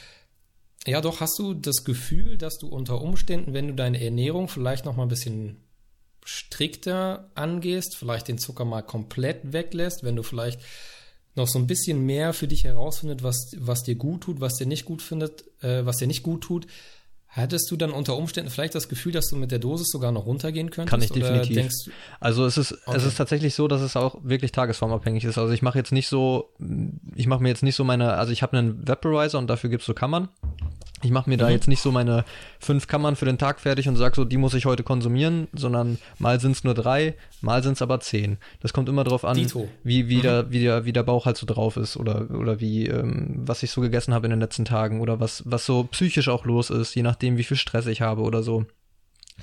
Ja, doch, hast du das Gefühl, dass du unter Umständen, wenn du deine Ernährung vielleicht noch mal ein bisschen strikter angehst, vielleicht den Zucker mal komplett weglässt, wenn du vielleicht noch so ein bisschen mehr für dich herausfindet, was, was dir gut tut, was dir nicht gut findet, äh, was dir nicht gut tut, Hattest du dann unter Umständen vielleicht das Gefühl, dass du mit der Dosis sogar noch runtergehen könntest? Kann ich definitiv. Also es ist, okay. es ist tatsächlich so, dass es auch wirklich tagesformabhängig ist. Also ich mache jetzt nicht so, ich mache mir jetzt nicht so meine, also ich habe einen Vaporizer und dafür gibt's so Kammern. Ich mache mir mhm. da jetzt nicht so meine fünf Kammern für den Tag fertig und sage so, die muss ich heute konsumieren, sondern mal sind es nur drei, mal sind es aber zehn. Das kommt immer drauf an, wie, wie, mhm. der, wie, der, wie der Bauch halt so drauf ist oder, oder wie, ähm, was ich so gegessen habe in den letzten Tagen oder was, was so psychisch auch los ist, je nachdem, wie viel Stress ich habe oder so.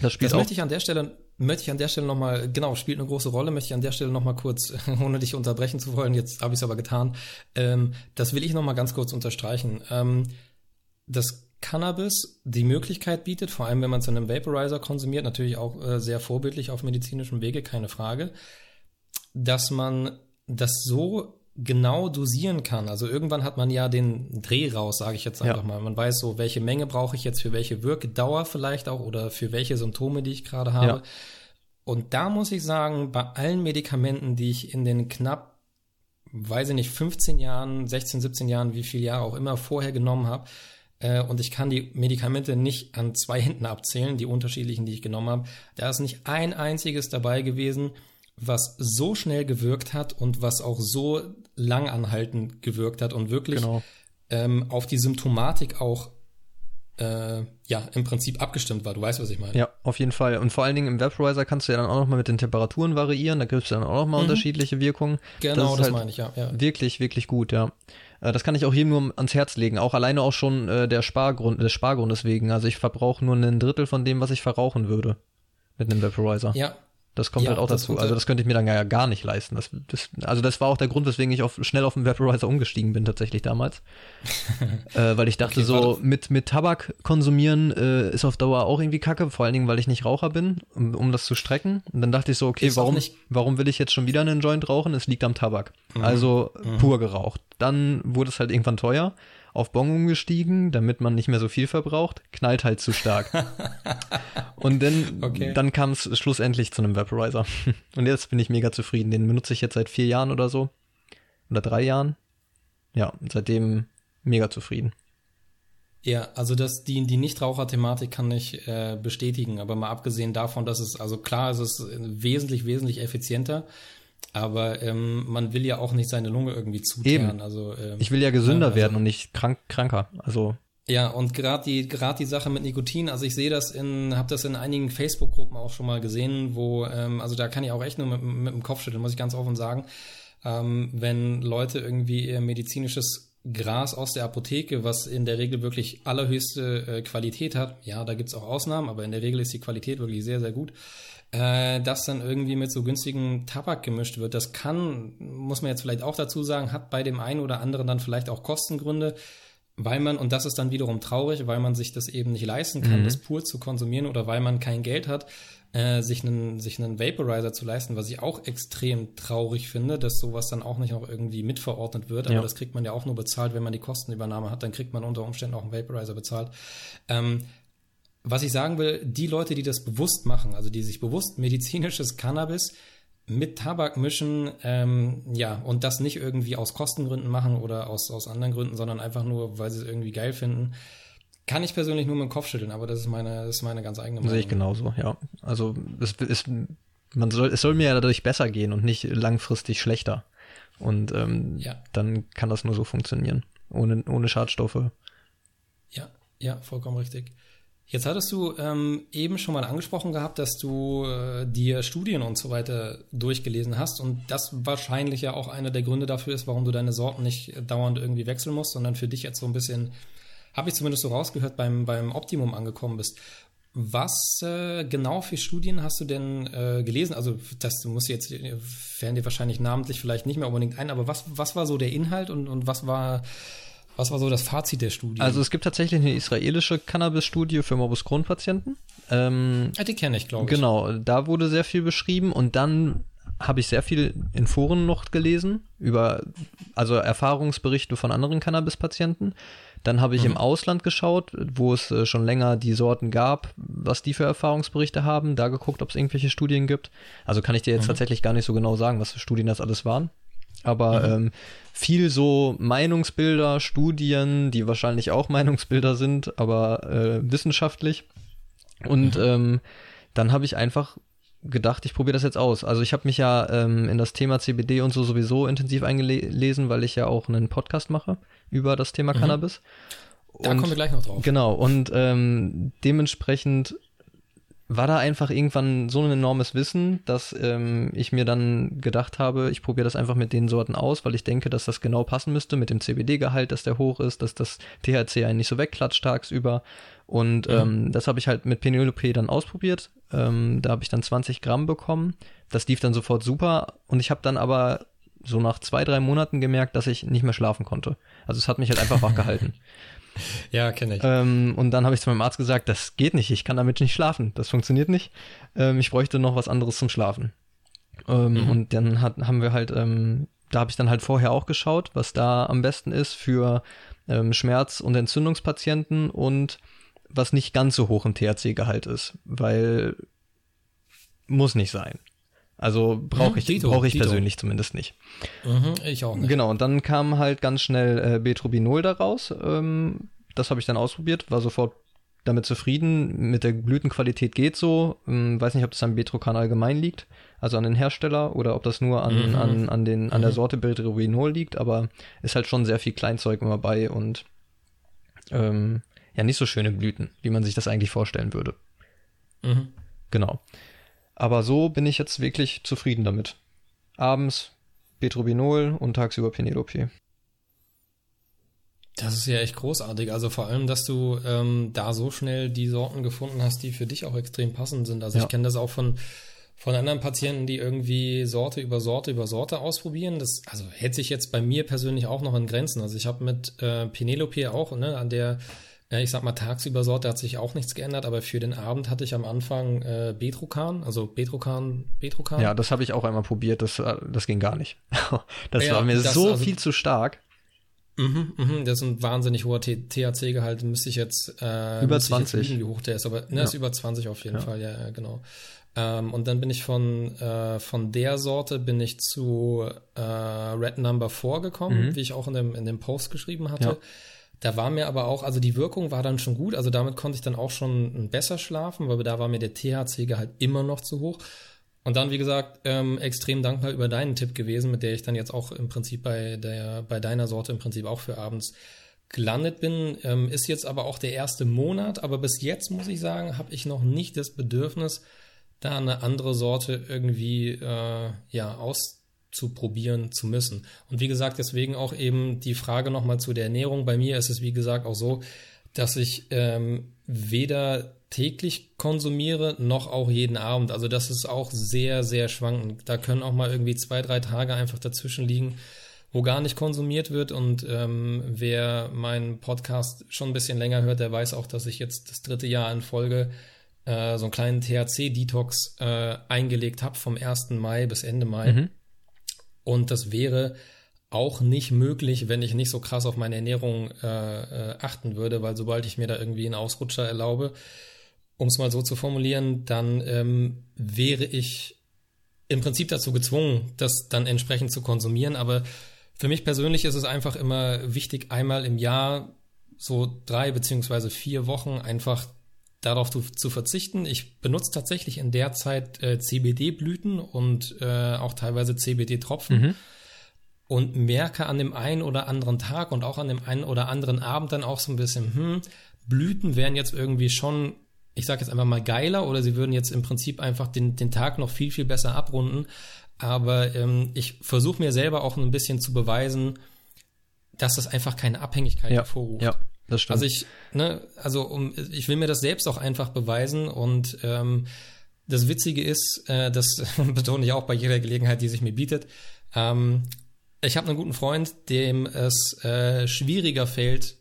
Das spielt das auch. möchte ich an der Stelle, möchte ich an der Stelle nochmal, genau, spielt eine große Rolle, möchte ich an der Stelle nochmal kurz, ohne dich unterbrechen zu wollen, jetzt habe ich es aber getan, ähm, das will ich nochmal ganz kurz unterstreichen. Ähm, das Cannabis die Möglichkeit bietet, vor allem wenn man es in einem Vaporizer konsumiert, natürlich auch äh, sehr vorbildlich auf medizinischem Wege, keine Frage, dass man das so genau dosieren kann. Also irgendwann hat man ja den Dreh raus, sage ich jetzt einfach ja. mal. Man weiß so, welche Menge brauche ich jetzt für welche Wirkdauer vielleicht auch oder für welche Symptome, die ich gerade habe. Ja. Und da muss ich sagen, bei allen Medikamenten, die ich in den knapp, weiß ich nicht, 15 Jahren, 16, 17 Jahren, wie viele Jahre auch immer vorher genommen habe, äh, und ich kann die Medikamente nicht an zwei Händen abzählen, die unterschiedlichen, die ich genommen habe. Da ist nicht ein einziges dabei gewesen, was so schnell gewirkt hat und was auch so langanhaltend gewirkt hat und wirklich genau. ähm, auf die Symptomatik auch äh, ja, im Prinzip abgestimmt war. Du weißt, was ich meine. Ja, auf jeden Fall. Und vor allen Dingen im Vaporizer kannst du ja dann auch nochmal mit den Temperaturen variieren. Da gibt es dann auch nochmal mhm. unterschiedliche Wirkungen. Genau, das, das halt meine ich, ja, ja. Wirklich, wirklich gut, ja. Äh, das kann ich auch hier nur ans Herz legen. Auch alleine auch schon äh, der Spargrund, des Spargrundes wegen. Also ich verbrauche nur ein Drittel von dem, was ich verrauchen würde. Mit einem Vaporizer. Ja, das kommt ja, halt auch dazu. Also das könnte ich mir dann ja gar nicht leisten. Das, das, also das war auch der Grund, weswegen ich auf, schnell auf den Vaporizer umgestiegen bin tatsächlich damals. äh, weil ich dachte okay, so, mit, mit Tabak konsumieren äh, ist auf Dauer auch irgendwie kacke, vor allen Dingen, weil ich nicht Raucher bin, um, um das zu strecken. Und dann dachte ich so, okay, warum, warum will ich jetzt schon wieder einen Joint rauchen? Es liegt am Tabak. Mhm. Also mhm. pur geraucht. Dann wurde es halt irgendwann teuer auf Bon umgestiegen, damit man nicht mehr so viel verbraucht, knallt halt zu stark. und dann, okay. dann kam es schlussendlich zu einem Vaporizer. Und jetzt bin ich mega zufrieden. Den benutze ich jetzt seit vier Jahren oder so. Oder drei Jahren. Ja, seitdem mega zufrieden. Ja, also das, die, die Nichtraucher-Thematik kann ich äh, bestätigen, aber mal abgesehen davon, dass es, also klar, es ist wesentlich, wesentlich effizienter. Aber ähm, man will ja auch nicht seine Lunge irgendwie zuteeren. Also, ähm, ich will ja gesünder also, werden und nicht krank, kranker. Also ja, und gerade die gerade die Sache mit Nikotin, also ich sehe das in, habe das in einigen Facebook-Gruppen auch schon mal gesehen, wo, ähm, also da kann ich auch echt nur mit, mit dem Kopf schütteln, muss ich ganz offen sagen, ähm, wenn Leute irgendwie ihr medizinisches Gras aus der Apotheke, was in der Regel wirklich allerhöchste äh, Qualität hat, ja, da gibt's auch Ausnahmen, aber in der Regel ist die Qualität wirklich sehr, sehr gut äh, das dann irgendwie mit so günstigem Tabak gemischt wird. Das kann, muss man jetzt vielleicht auch dazu sagen, hat bei dem einen oder anderen dann vielleicht auch Kostengründe, weil man, und das ist dann wiederum traurig, weil man sich das eben nicht leisten kann, mhm. das pur zu konsumieren oder weil man kein Geld hat, äh, sich einen, sich einen Vaporizer zu leisten, was ich auch extrem traurig finde, dass sowas dann auch nicht noch irgendwie mitverordnet wird. Aber ja. das kriegt man ja auch nur bezahlt, wenn man die Kostenübernahme hat, dann kriegt man unter Umständen auch einen Vaporizer bezahlt. Ähm, was ich sagen will, die Leute, die das bewusst machen, also die sich bewusst medizinisches Cannabis mit Tabak mischen, ähm, ja, und das nicht irgendwie aus Kostengründen machen oder aus, aus anderen Gründen, sondern einfach nur, weil sie es irgendwie geil finden, kann ich persönlich nur mit dem Kopf schütteln, aber das ist meine, das ist meine ganz eigene Meinung. Sehe ich genauso, ja. Also es ist, man soll, es soll mir ja dadurch besser gehen und nicht langfristig schlechter. Und ähm, ja. dann kann das nur so funktionieren. Ohne, ohne Schadstoffe. Ja, ja, vollkommen richtig. Jetzt hattest du ähm, eben schon mal angesprochen gehabt, dass du äh, dir Studien und so weiter durchgelesen hast und das wahrscheinlich ja auch einer der Gründe dafür ist, warum du deine Sorten nicht dauernd irgendwie wechseln musst, sondern für dich jetzt so ein bisschen, habe ich zumindest so rausgehört, beim, beim Optimum angekommen bist. Was äh, genau für Studien hast du denn äh, gelesen? Also das muss jetzt, fällen dir wahrscheinlich namentlich vielleicht nicht mehr unbedingt ein, aber was, was war so der Inhalt und, und was war was war so das Fazit der Studie? Also es gibt tatsächlich eine israelische Cannabis-Studie für Morbus Crohn-Patienten. Ähm, ja, die kenne ich, glaube ich. Genau, da wurde sehr viel beschrieben und dann habe ich sehr viel in Foren noch gelesen über also Erfahrungsberichte von anderen Cannabis-Patienten. Dann habe ich mhm. im Ausland geschaut, wo es äh, schon länger die Sorten gab, was die für Erfahrungsberichte haben, da geguckt, ob es irgendwelche Studien gibt. Also kann ich dir jetzt mhm. tatsächlich gar nicht so genau sagen, was für Studien das alles waren. Aber mhm. ähm, viel so Meinungsbilder, Studien, die wahrscheinlich auch Meinungsbilder sind, aber äh, wissenschaftlich. Und mhm. ähm, dann habe ich einfach gedacht, ich probiere das jetzt aus. Also ich habe mich ja ähm, in das Thema CBD und so sowieso intensiv eingelesen, weil ich ja auch einen Podcast mache über das Thema mhm. Cannabis. Da und, kommen wir gleich noch drauf. Genau, und ähm, dementsprechend war da einfach irgendwann so ein enormes Wissen, dass ähm, ich mir dann gedacht habe, ich probiere das einfach mit den Sorten aus, weil ich denke, dass das genau passen müsste mit dem CBD-Gehalt, dass der hoch ist, dass das THC einen nicht so wegklatscht tagsüber. Und mhm. ähm, das habe ich halt mit Penelope dann ausprobiert. Ähm, da habe ich dann 20 Gramm bekommen. Das lief dann sofort super. Und ich habe dann aber so nach zwei, drei Monaten gemerkt, dass ich nicht mehr schlafen konnte. Also es hat mich halt einfach wach gehalten. Ja, kenne ich. Ähm, und dann habe ich zu meinem Arzt gesagt, das geht nicht, ich kann damit nicht schlafen, das funktioniert nicht. Ähm, ich bräuchte noch was anderes zum Schlafen. Ähm, mhm. Und dann hat, haben wir halt, ähm, da habe ich dann halt vorher auch geschaut, was da am besten ist für ähm, Schmerz- und Entzündungspatienten und was nicht ganz so hoch im THC-Gehalt ist, weil muss nicht sein. Also brauche mhm, ich, brauch ich Dito. persönlich zumindest nicht. Mhm, ich auch nicht. Genau, und dann kam halt ganz schnell äh, Betrubinol daraus. Ähm, das habe ich dann ausprobiert, war sofort damit zufrieden. Mit der Blütenqualität geht so. Ähm, weiß nicht, ob das am Betrokan allgemein liegt, also an den Hersteller, oder ob das nur an, mhm. an, an, den, an der mhm. Sorte Betrubinol liegt, aber ist halt schon sehr viel Kleinzeug immer bei und ähm, ja, nicht so schöne Blüten, wie man sich das eigentlich vorstellen würde. Mhm. Genau. Aber so bin ich jetzt wirklich zufrieden damit. Abends Betrubinol und tagsüber Penelope. Das ist ja echt großartig. Also vor allem, dass du ähm, da so schnell die Sorten gefunden hast, die für dich auch extrem passend sind. Also ja. ich kenne das auch von, von anderen Patienten, die irgendwie Sorte über Sorte über Sorte ausprobieren. Das also hält sich jetzt bei mir persönlich auch noch in Grenzen. Also ich habe mit äh, Penelope auch, ne, an der ich sag mal, tagsüber Sorte hat sich auch nichts geändert, aber für den Abend hatte ich am Anfang äh, Betrokan, also Betrokan, Betrokan. Ja, das habe ich auch einmal probiert, das, äh, das ging gar nicht. das ja, war mir das, so also, viel zu stark. Mhm, mhm, das ist ein wahnsinnig hoher THC-Gehalt, müsste ich jetzt äh, über 20. Wissen, wie hoch der ist, aber ne, ja. ist über 20 auf jeden ja. Fall, ja, genau. Ähm, und dann bin ich von, äh, von der Sorte bin ich zu äh, Red Number 4 gekommen, mhm. wie ich auch in dem, in dem Post geschrieben hatte. Ja da war mir aber auch, also die Wirkung war dann schon gut, also damit konnte ich dann auch schon besser schlafen, weil da war mir der THC-Gehalt immer noch zu hoch. Und dann, wie gesagt, ähm, extrem dankbar über deinen Tipp gewesen, mit der ich dann jetzt auch im Prinzip bei der, bei deiner Sorte im Prinzip auch für abends gelandet bin. Ähm, ist jetzt aber auch der erste Monat, aber bis jetzt muss ich sagen, habe ich noch nicht das Bedürfnis, da eine andere Sorte irgendwie äh, ja aus zu probieren zu müssen. Und wie gesagt, deswegen auch eben die Frage nochmal zu der Ernährung. Bei mir ist es, wie gesagt, auch so, dass ich ähm, weder täglich konsumiere, noch auch jeden Abend. Also das ist auch sehr, sehr schwankend. Da können auch mal irgendwie zwei, drei Tage einfach dazwischen liegen, wo gar nicht konsumiert wird. Und ähm, wer meinen Podcast schon ein bisschen länger hört, der weiß auch, dass ich jetzt das dritte Jahr in Folge äh, so einen kleinen THC-Detox äh, eingelegt habe, vom 1. Mai bis Ende Mai. Mhm. Und das wäre auch nicht möglich, wenn ich nicht so krass auf meine Ernährung äh, äh, achten würde, weil sobald ich mir da irgendwie einen Ausrutscher erlaube, um es mal so zu formulieren, dann ähm, wäre ich im Prinzip dazu gezwungen, das dann entsprechend zu konsumieren. Aber für mich persönlich ist es einfach immer wichtig, einmal im Jahr so drei beziehungsweise vier Wochen einfach darauf zu, zu, verzichten. Ich benutze tatsächlich in der Zeit äh, CBD-Blüten und äh, auch teilweise CBD-Tropfen mhm. und merke an dem einen oder anderen Tag und auch an dem einen oder anderen Abend dann auch so ein bisschen, hm, Blüten wären jetzt irgendwie schon, ich sage jetzt einfach mal geiler oder sie würden jetzt im Prinzip einfach den, den Tag noch viel, viel besser abrunden. Aber ähm, ich versuche mir selber auch ein bisschen zu beweisen, dass das einfach keine Abhängigkeit ja, hervorruft. Ja das stimmt. Also ich, ne, also um, ich will mir das selbst auch einfach beweisen und ähm, das Witzige ist, äh, das betone ich auch bei jeder Gelegenheit, die sich mir bietet. Ähm, ich habe einen guten Freund, dem es äh, schwieriger fällt,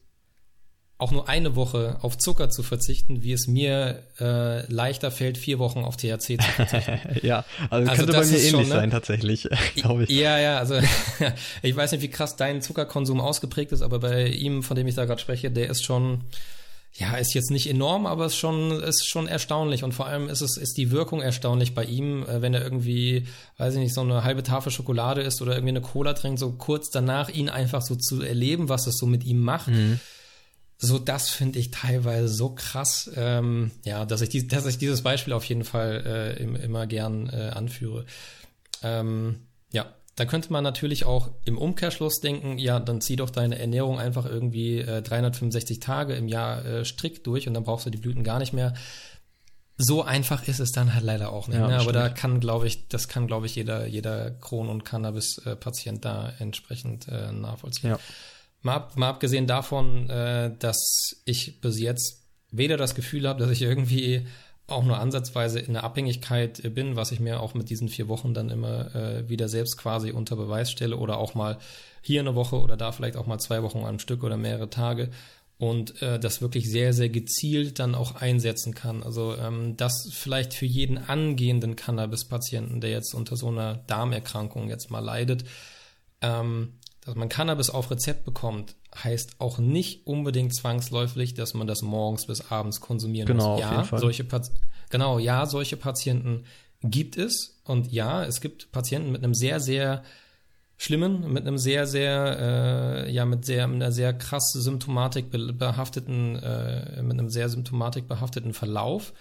auch nur eine Woche auf Zucker zu verzichten, wie es mir äh, leichter fällt, vier Wochen auf THC zu verzichten. ja, also, also könnte bei mir ähnlich schon, ne? sein tatsächlich, glaube ich. Ja, ja, also ich weiß nicht, wie krass dein Zuckerkonsum ausgeprägt ist, aber bei ihm, von dem ich da gerade spreche, der ist schon, ja, ist jetzt nicht enorm, aber ist schon, ist schon erstaunlich. Und vor allem ist es, ist die Wirkung erstaunlich bei ihm, äh, wenn er irgendwie, weiß ich nicht, so eine halbe Tafel Schokolade isst oder irgendwie eine Cola trinkt, so kurz danach ihn einfach so zu erleben, was es so mit ihm macht. Mhm. So, das finde ich teilweise so krass, ähm, ja, dass ich, die, dass ich dieses Beispiel auf jeden Fall äh, immer gern äh, anführe. Ähm, ja, da könnte man natürlich auch im Umkehrschluss denken, ja, dann zieh doch deine Ernährung einfach irgendwie äh, 365 Tage im Jahr äh, strikt durch und dann brauchst du die Blüten gar nicht mehr. So einfach ist es dann halt leider auch nicht. Ja, ne? Aber da kann, glaube ich, das kann, glaube ich, jeder, jeder Kron- und Cannabis-Patient da entsprechend äh, nachvollziehen. Ja. Mal, ab, mal abgesehen davon, äh, dass ich bis jetzt weder das Gefühl habe, dass ich irgendwie auch nur ansatzweise in der Abhängigkeit bin, was ich mir auch mit diesen vier Wochen dann immer äh, wieder selbst quasi unter Beweis stelle oder auch mal hier eine Woche oder da vielleicht auch mal zwei Wochen am Stück oder mehrere Tage und äh, das wirklich sehr, sehr gezielt dann auch einsetzen kann. Also ähm, das vielleicht für jeden angehenden Cannabis-Patienten, der jetzt unter so einer Darmerkrankung jetzt mal leidet, ähm, dass man Cannabis auf Rezept bekommt, heißt auch nicht unbedingt zwangsläufig, dass man das morgens bis abends konsumieren genau, muss. Ja, solche Pat genau, ja, solche Patienten gibt es. Und ja, es gibt Patienten mit einem sehr, sehr schlimmen, mit einem sehr, sehr, äh, ja, mit sehr, mit einer sehr krass Symptomatik behafteten, äh, mit einem sehr Symptomatik behafteten Verlauf,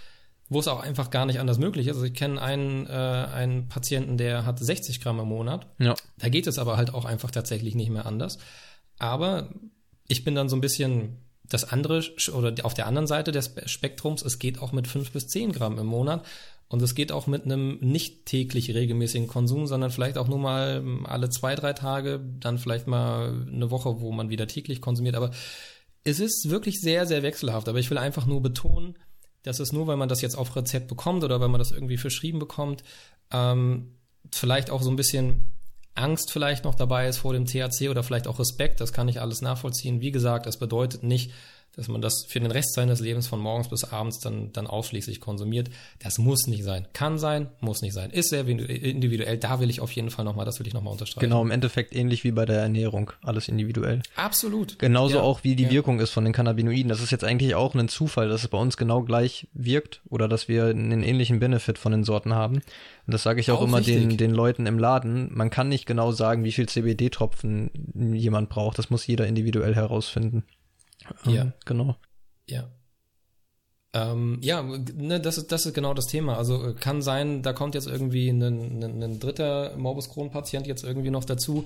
wo es auch einfach gar nicht anders möglich ist. Also ich kenne einen, äh, einen Patienten, der hat 60 Gramm im Monat. Ja. Da geht es aber halt auch einfach tatsächlich nicht mehr anders. Aber ich bin dann so ein bisschen das andere oder auf der anderen Seite des Spektrums, es geht auch mit fünf bis zehn Gramm im Monat. Und es geht auch mit einem nicht täglich regelmäßigen Konsum, sondern vielleicht auch nur mal alle zwei, drei Tage, dann vielleicht mal eine Woche, wo man wieder täglich konsumiert. Aber es ist wirklich sehr, sehr wechselhaft. Aber ich will einfach nur betonen, dass es nur, weil man das jetzt auf Rezept bekommt oder weil man das irgendwie verschrieben bekommt, ähm, vielleicht auch so ein bisschen Angst vielleicht noch dabei ist vor dem THC oder vielleicht auch Respekt, das kann ich alles nachvollziehen. Wie gesagt, das bedeutet nicht, dass man das für den Rest seines Lebens von morgens bis abends dann, dann ausschließlich konsumiert. Das muss nicht sein. Kann sein, muss nicht sein. Ist sehr individuell. Da will ich auf jeden Fall nochmal, das will ich nochmal unterstreichen. Genau, im Endeffekt ähnlich wie bei der Ernährung. Alles individuell. Absolut. Genauso ja, auch wie die ja. Wirkung ist von den Cannabinoiden. Das ist jetzt eigentlich auch ein Zufall, dass es bei uns genau gleich wirkt oder dass wir einen ähnlichen Benefit von den Sorten haben. Und das sage ich auch, auch immer den, den Leuten im Laden. Man kann nicht genau sagen, wie viel CBD-Tropfen jemand braucht. Das muss jeder individuell herausfinden. Ja. Ähm, genau. Ja. Ähm, ja, ne, das ist, das ist genau das Thema. Also äh, kann sein, da kommt jetzt irgendwie ein, ein, ein dritter Morbus Crohn-Patient jetzt irgendwie noch dazu,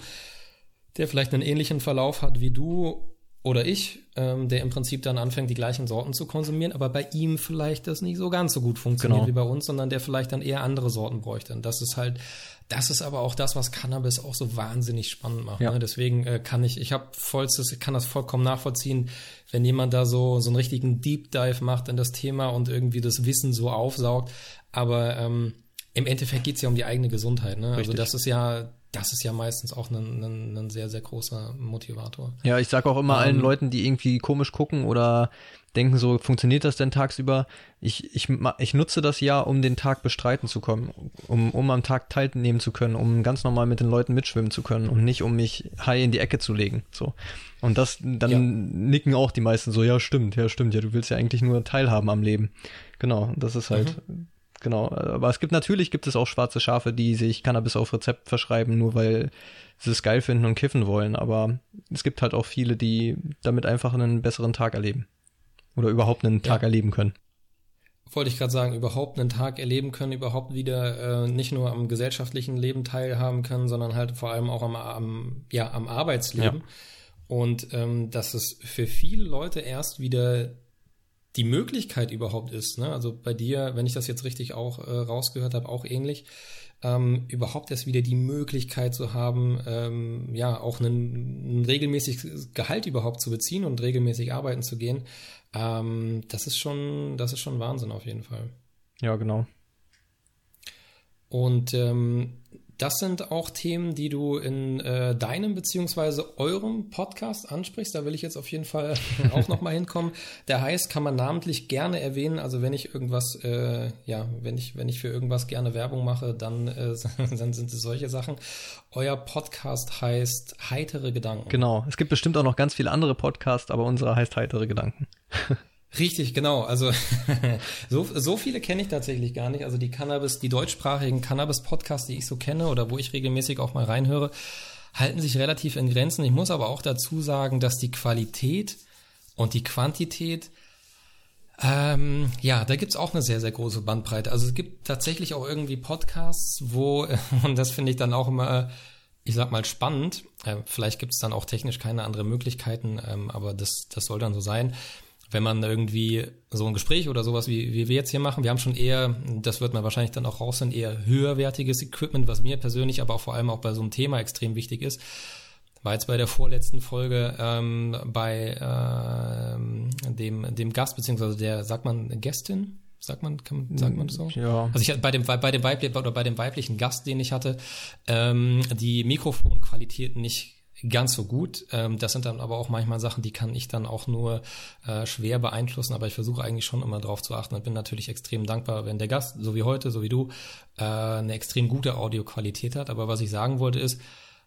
der vielleicht einen ähnlichen Verlauf hat wie du oder ich, ähm, der im Prinzip dann anfängt, die gleichen Sorten zu konsumieren, aber bei ihm vielleicht das nicht so ganz so gut funktioniert genau. wie bei uns, sondern der vielleicht dann eher andere Sorten bräuchte. Und das ist halt das ist aber auch das, was Cannabis auch so wahnsinnig spannend macht. Ja. Ne? Deswegen äh, kann ich, ich habe vollstes, kann das vollkommen nachvollziehen, wenn jemand da so so einen richtigen Deep Dive macht in das Thema und irgendwie das Wissen so aufsaugt. Aber ähm, im Endeffekt geht's ja um die eigene Gesundheit. Ne? Also das ist ja das ist ja meistens auch ein, ein, ein sehr, sehr großer Motivator. Ja, ich sage auch immer um, allen ähm, Leuten, die irgendwie komisch gucken oder denken so, funktioniert das denn tagsüber? Ich, ich, ich nutze das ja, um den Tag bestreiten zu können, um, um am Tag teilnehmen zu können, um ganz normal mit den Leuten mitschwimmen zu können und nicht um mich high in die Ecke zu legen. So. Und das, dann ja. nicken auch die meisten so, ja, stimmt, ja, stimmt, ja, du willst ja eigentlich nur teilhaben am Leben. Genau, das ist halt, mhm. Genau. Aber es gibt natürlich, gibt es auch schwarze Schafe, die sich Cannabis auf Rezept verschreiben, nur weil sie es geil finden und kiffen wollen. Aber es gibt halt auch viele, die damit einfach einen besseren Tag erleben. Oder überhaupt einen Tag ja. erleben können. Wollte ich gerade sagen, überhaupt einen Tag erleben können, überhaupt wieder äh, nicht nur am gesellschaftlichen Leben teilhaben können, sondern halt vor allem auch am, am ja, am Arbeitsleben. Ja. Und ähm, dass es für viele Leute erst wieder die Möglichkeit überhaupt ist. Ne? Also bei dir, wenn ich das jetzt richtig auch äh, rausgehört habe, auch ähnlich, ähm, überhaupt erst wieder die Möglichkeit zu haben, ähm, ja, auch ein, ein regelmäßiges Gehalt überhaupt zu beziehen und regelmäßig arbeiten zu gehen, ähm, das ist schon, das ist schon Wahnsinn auf jeden Fall. Ja, genau. Und ähm, das sind auch Themen, die du in äh, deinem beziehungsweise eurem Podcast ansprichst. Da will ich jetzt auf jeden Fall auch nochmal hinkommen. Der heißt, kann man namentlich gerne erwähnen. Also wenn ich irgendwas, äh, ja, wenn ich, wenn ich für irgendwas gerne Werbung mache, dann, äh, dann sind es solche Sachen. Euer Podcast heißt Heitere Gedanken. Genau. Es gibt bestimmt auch noch ganz viele andere Podcasts, aber unserer heißt Heitere Gedanken. Richtig, genau. Also so, so viele kenne ich tatsächlich gar nicht. Also die Cannabis, die deutschsprachigen Cannabis-Podcasts, die ich so kenne oder wo ich regelmäßig auch mal reinhöre, halten sich relativ in Grenzen. Ich muss aber auch dazu sagen, dass die Qualität und die Quantität, ähm, ja, da gibt's auch eine sehr, sehr große Bandbreite. Also es gibt tatsächlich auch irgendwie Podcasts, wo, und das finde ich dann auch immer, ich sag mal, spannend. Äh, vielleicht gibt's dann auch technisch keine anderen Möglichkeiten, ähm, aber das, das soll dann so sein wenn man irgendwie so ein Gespräch oder sowas wie, wie wir jetzt hier machen, wir haben schon eher, das wird man wahrscheinlich dann auch raussehen, eher höherwertiges Equipment, was mir persönlich, aber auch vor allem auch bei so einem Thema extrem wichtig ist. War jetzt bei der vorletzten Folge ähm, bei ähm, dem, dem Gast, beziehungsweise der, sagt man Gästin? Sagt man, kann man, sagt man das so? Ja. Also ich bei dem, bei dem weiblichen oder bei dem weiblichen Gast, den ich hatte, ähm, die Mikrofonqualität nicht ganz so gut. Ähm, das sind dann aber auch manchmal Sachen, die kann ich dann auch nur äh, schwer beeinflussen, aber ich versuche eigentlich schon immer drauf zu achten und bin natürlich extrem dankbar, wenn der Gast, so wie heute, so wie du, äh, eine extrem gute Audioqualität hat. Aber was ich sagen wollte ist,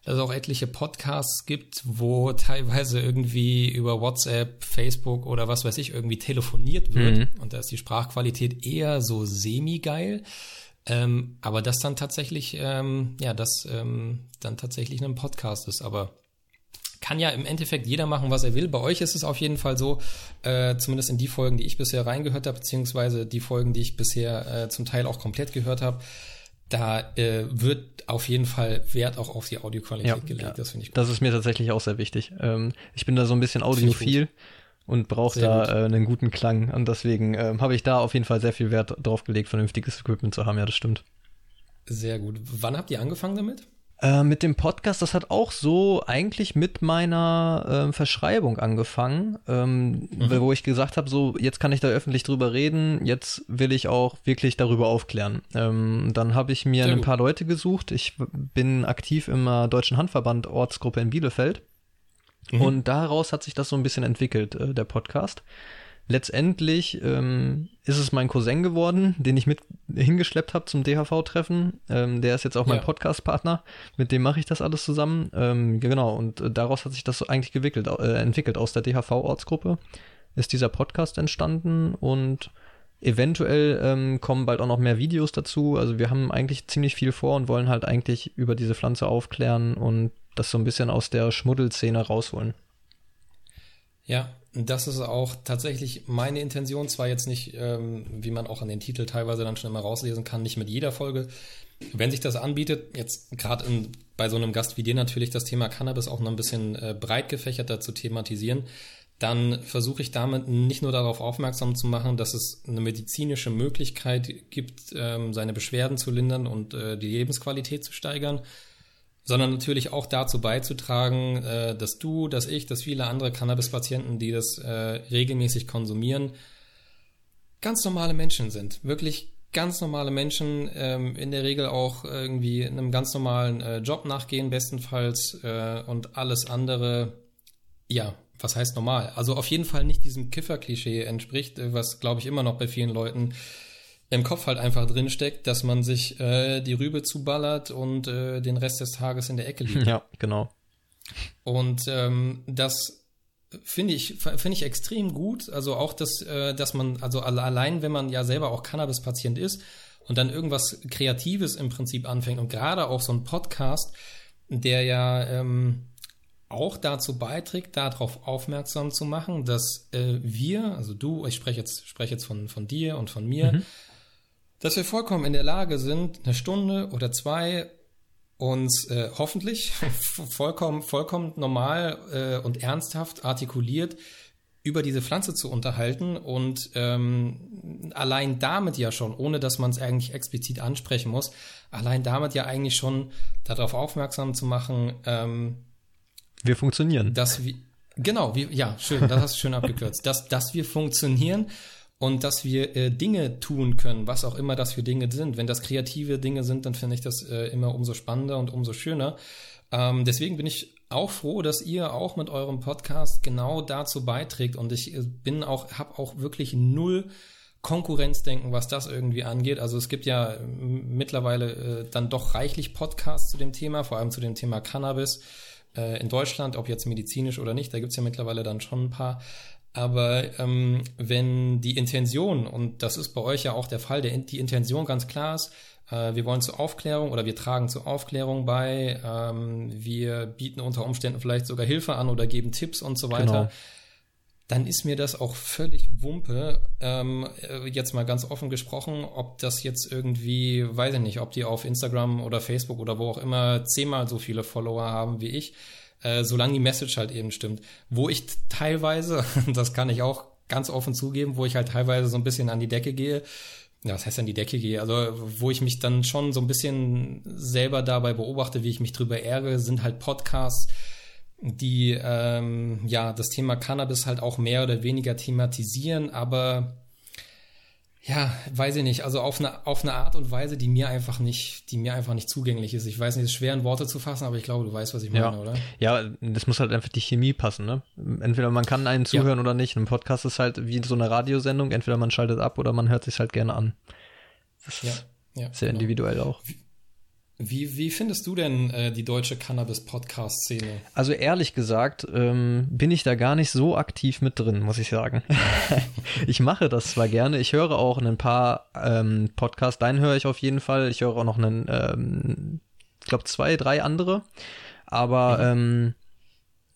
dass es auch etliche Podcasts gibt, wo teilweise irgendwie über WhatsApp, Facebook oder was weiß ich irgendwie telefoniert wird mhm. und da ist die Sprachqualität eher so semi-geil. Ähm, aber das dann tatsächlich, ähm, ja, das ähm, dann tatsächlich ein Podcast ist. Aber kann ja im Endeffekt jeder machen, was er will. Bei euch ist es auf jeden Fall so, äh, zumindest in die Folgen, die ich bisher reingehört habe, beziehungsweise die Folgen, die ich bisher äh, zum Teil auch komplett gehört habe, da äh, wird auf jeden Fall Wert auch auf die Audioqualität ja, gelegt. Ja. Das finde ich gut. Das ist mir tatsächlich auch sehr wichtig. Ähm, ich bin da so ein bisschen audiophil und brauche da äh, einen guten Klang. Und deswegen äh, habe ich da auf jeden Fall sehr viel Wert drauf gelegt, vernünftiges Equipment zu haben. Ja, das stimmt. Sehr gut. Wann habt ihr angefangen damit? Äh, mit dem Podcast, das hat auch so eigentlich mit meiner äh, Verschreibung angefangen, ähm, mhm. wo ich gesagt habe, so jetzt kann ich da öffentlich drüber reden, jetzt will ich auch wirklich darüber aufklären. Ähm, dann habe ich mir Sehr ein gut. paar Leute gesucht. Ich bin aktiv im äh, Deutschen Handverband Ortsgruppe in Bielefeld. Mhm. Und daraus hat sich das so ein bisschen entwickelt, äh, der Podcast. Letztendlich ähm, ist es mein Cousin geworden, den ich mit hingeschleppt habe zum DHV-Treffen. Ähm, der ist jetzt auch mein ja. Podcast-Partner. Mit dem mache ich das alles zusammen. Ähm, genau, und äh, daraus hat sich das eigentlich gewickelt, äh, entwickelt. Aus der DHV-Ortsgruppe ist dieser Podcast entstanden und eventuell ähm, kommen bald auch noch mehr Videos dazu. Also wir haben eigentlich ziemlich viel vor und wollen halt eigentlich über diese Pflanze aufklären und das so ein bisschen aus der Schmuddelszene rausholen. Ja, das ist auch tatsächlich meine Intention, zwar jetzt nicht, ähm, wie man auch an den Titel teilweise dann schon immer rauslesen kann, nicht mit jeder Folge. Wenn sich das anbietet, jetzt gerade bei so einem Gast wie dir natürlich das Thema Cannabis auch noch ein bisschen äh, breit gefächerter zu thematisieren, dann versuche ich damit nicht nur darauf aufmerksam zu machen, dass es eine medizinische Möglichkeit gibt, ähm, seine Beschwerden zu lindern und äh, die Lebensqualität zu steigern, sondern natürlich auch dazu beizutragen, äh, dass du, dass ich, dass viele andere Cannabis-Patienten, die das äh, regelmäßig konsumieren, ganz normale Menschen sind. Wirklich ganz normale Menschen, ähm, in der Regel auch irgendwie einem ganz normalen äh, Job nachgehen, bestenfalls, äh, und alles andere, ja, was heißt normal? Also auf jeden Fall nicht diesem Kiffer-Klischee entspricht, äh, was, glaube ich, immer noch bei vielen Leuten im Kopf halt einfach drinsteckt, dass man sich äh, die Rübe zuballert und äh, den Rest des Tages in der Ecke liegt. Ja, genau. Und ähm, das finde ich finde ich extrem gut. Also auch das, äh, dass man also allein, wenn man ja selber auch Cannabis-Patient ist und dann irgendwas Kreatives im Prinzip anfängt und gerade auch so ein Podcast, der ja ähm, auch dazu beiträgt, darauf aufmerksam zu machen, dass äh, wir, also du, ich spreche jetzt spreche jetzt von von dir und von mir. Mhm dass wir vollkommen in der Lage sind, eine Stunde oder zwei uns äh, hoffentlich vollkommen, vollkommen normal äh, und ernsthaft artikuliert über diese Pflanze zu unterhalten und ähm, allein damit ja schon, ohne dass man es eigentlich explizit ansprechen muss, allein damit ja eigentlich schon darauf aufmerksam zu machen, ähm, wir funktionieren. Dass wir, genau, wir, ja, schön, das hast du schön abgekürzt, dass, dass wir funktionieren und dass wir äh, Dinge tun können, was auch immer das für Dinge sind. Wenn das kreative Dinge sind, dann finde ich das äh, immer umso spannender und umso schöner. Ähm, deswegen bin ich auch froh, dass ihr auch mit eurem Podcast genau dazu beiträgt und ich äh, bin auch, habe auch wirklich null Konkurrenzdenken, was das irgendwie angeht. Also es gibt ja mittlerweile äh, dann doch reichlich Podcasts zu dem Thema, vor allem zu dem Thema Cannabis äh, in Deutschland, ob jetzt medizinisch oder nicht. Da gibt es ja mittlerweile dann schon ein paar. Aber ähm, wenn die Intention, und das ist bei euch ja auch der Fall, der, die Intention ganz klar ist, äh, wir wollen zur Aufklärung oder wir tragen zur Aufklärung bei, ähm, wir bieten unter Umständen vielleicht sogar Hilfe an oder geben Tipps und so weiter. Genau. Dann ist mir das auch völlig Wumpe, ähm, äh, jetzt mal ganz offen gesprochen, ob das jetzt irgendwie, weiß ich nicht, ob die auf Instagram oder Facebook oder wo auch immer zehnmal so viele Follower haben wie ich äh, solange die Message halt eben stimmt. Wo ich teilweise, das kann ich auch ganz offen zugeben, wo ich halt teilweise so ein bisschen an die Decke gehe, ja, was heißt an die Decke gehe, also wo ich mich dann schon so ein bisschen selber dabei beobachte, wie ich mich drüber ärgere, sind halt Podcasts, die ähm, ja das Thema Cannabis halt auch mehr oder weniger thematisieren, aber ja, weiß ich nicht, also auf eine, auf eine Art und Weise, die mir einfach nicht, die mir einfach nicht zugänglich ist. Ich weiß nicht, es ist schwer in Worte zu fassen, aber ich glaube, du weißt, was ich meine, ja. oder? Ja, das muss halt einfach die Chemie passen, ne? Entweder man kann einen zuhören ja. oder nicht. Ein Podcast ist halt wie so eine Radiosendung, entweder man schaltet ab oder man hört sich halt gerne an. Das ist ja, sehr genau. individuell auch. Wie, wie, wie findest du denn äh, die deutsche Cannabis-Podcast-Szene? Also ehrlich gesagt ähm, bin ich da gar nicht so aktiv mit drin, muss ich sagen. ich mache das zwar gerne, ich höre auch ein paar ähm, Podcasts, deinen höre ich auf jeden Fall. Ich höre auch noch einen, ähm, ich glaube zwei, drei andere. Aber mhm.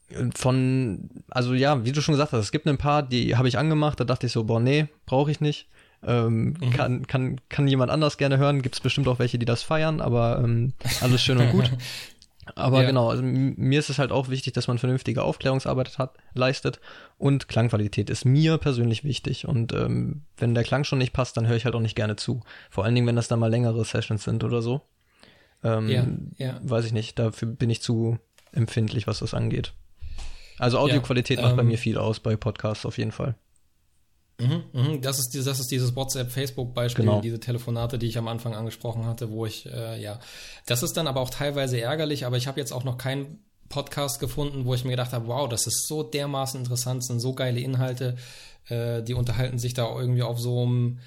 ähm, von, also ja, wie du schon gesagt hast, es gibt ein paar, die habe ich angemacht, da dachte ich so, boah, nee, brauche ich nicht. Ähm, mhm. kann, kann, kann jemand anders gerne hören. Gibt es bestimmt auch welche, die das feiern, aber ähm, alles schön und gut. Aber ja. genau, also mir ist es halt auch wichtig, dass man vernünftige Aufklärungsarbeit hat, leistet und Klangqualität ist mir persönlich wichtig. Und ähm, wenn der Klang schon nicht passt, dann höre ich halt auch nicht gerne zu. Vor allen Dingen, wenn das dann mal längere Sessions sind oder so. Ähm, ja, ja. Weiß ich nicht, dafür bin ich zu empfindlich, was das angeht. Also Audioqualität ja, macht bei ähm, mir viel aus bei Podcasts auf jeden Fall. Mhm, mhm. Das, ist, das ist dieses WhatsApp-Facebook-Beispiel, genau. diese Telefonate, die ich am Anfang angesprochen hatte, wo ich, äh, ja, das ist dann aber auch teilweise ärgerlich, aber ich habe jetzt auch noch keinen Podcast gefunden, wo ich mir gedacht habe, wow, das ist so dermaßen interessant, sind so geile Inhalte, äh, die unterhalten sich da irgendwie auf so einem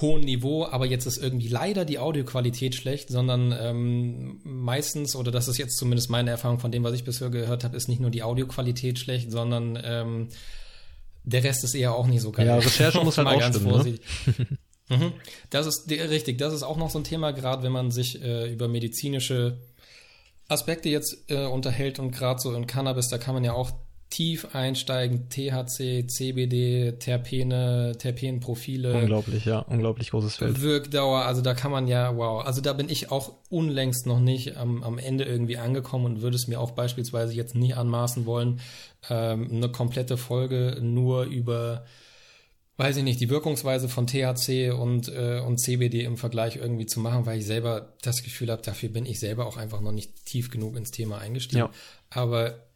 hohen Niveau, aber jetzt ist irgendwie leider die Audioqualität schlecht, sondern ähm, meistens, oder das ist jetzt zumindest meine Erfahrung von dem, was ich bisher gehört habe, ist nicht nur die Audioqualität schlecht, sondern ähm, der Rest ist eher auch nicht so geil. Ja, Recherche muss halt auch ganz stimmen, vorsichtig. Ne? mhm. Das ist richtig, das ist auch noch so ein Thema, gerade wenn man sich äh, über medizinische Aspekte jetzt äh, unterhält und gerade so in Cannabis, da kann man ja auch tief einsteigen, THC, CBD, Terpene, Terpenprofile. Unglaublich, ja, unglaublich großes Feld. Wirkdauer, also da kann man ja, wow, also da bin ich auch unlängst noch nicht am, am Ende irgendwie angekommen und würde es mir auch beispielsweise jetzt nie anmaßen wollen, ähm, eine komplette Folge nur über weiß ich nicht, die Wirkungsweise von THC und, äh, und CBD im Vergleich irgendwie zu machen, weil ich selber das Gefühl habe, dafür bin ich selber auch einfach noch nicht tief genug ins Thema eingestiegen. Ja. Aber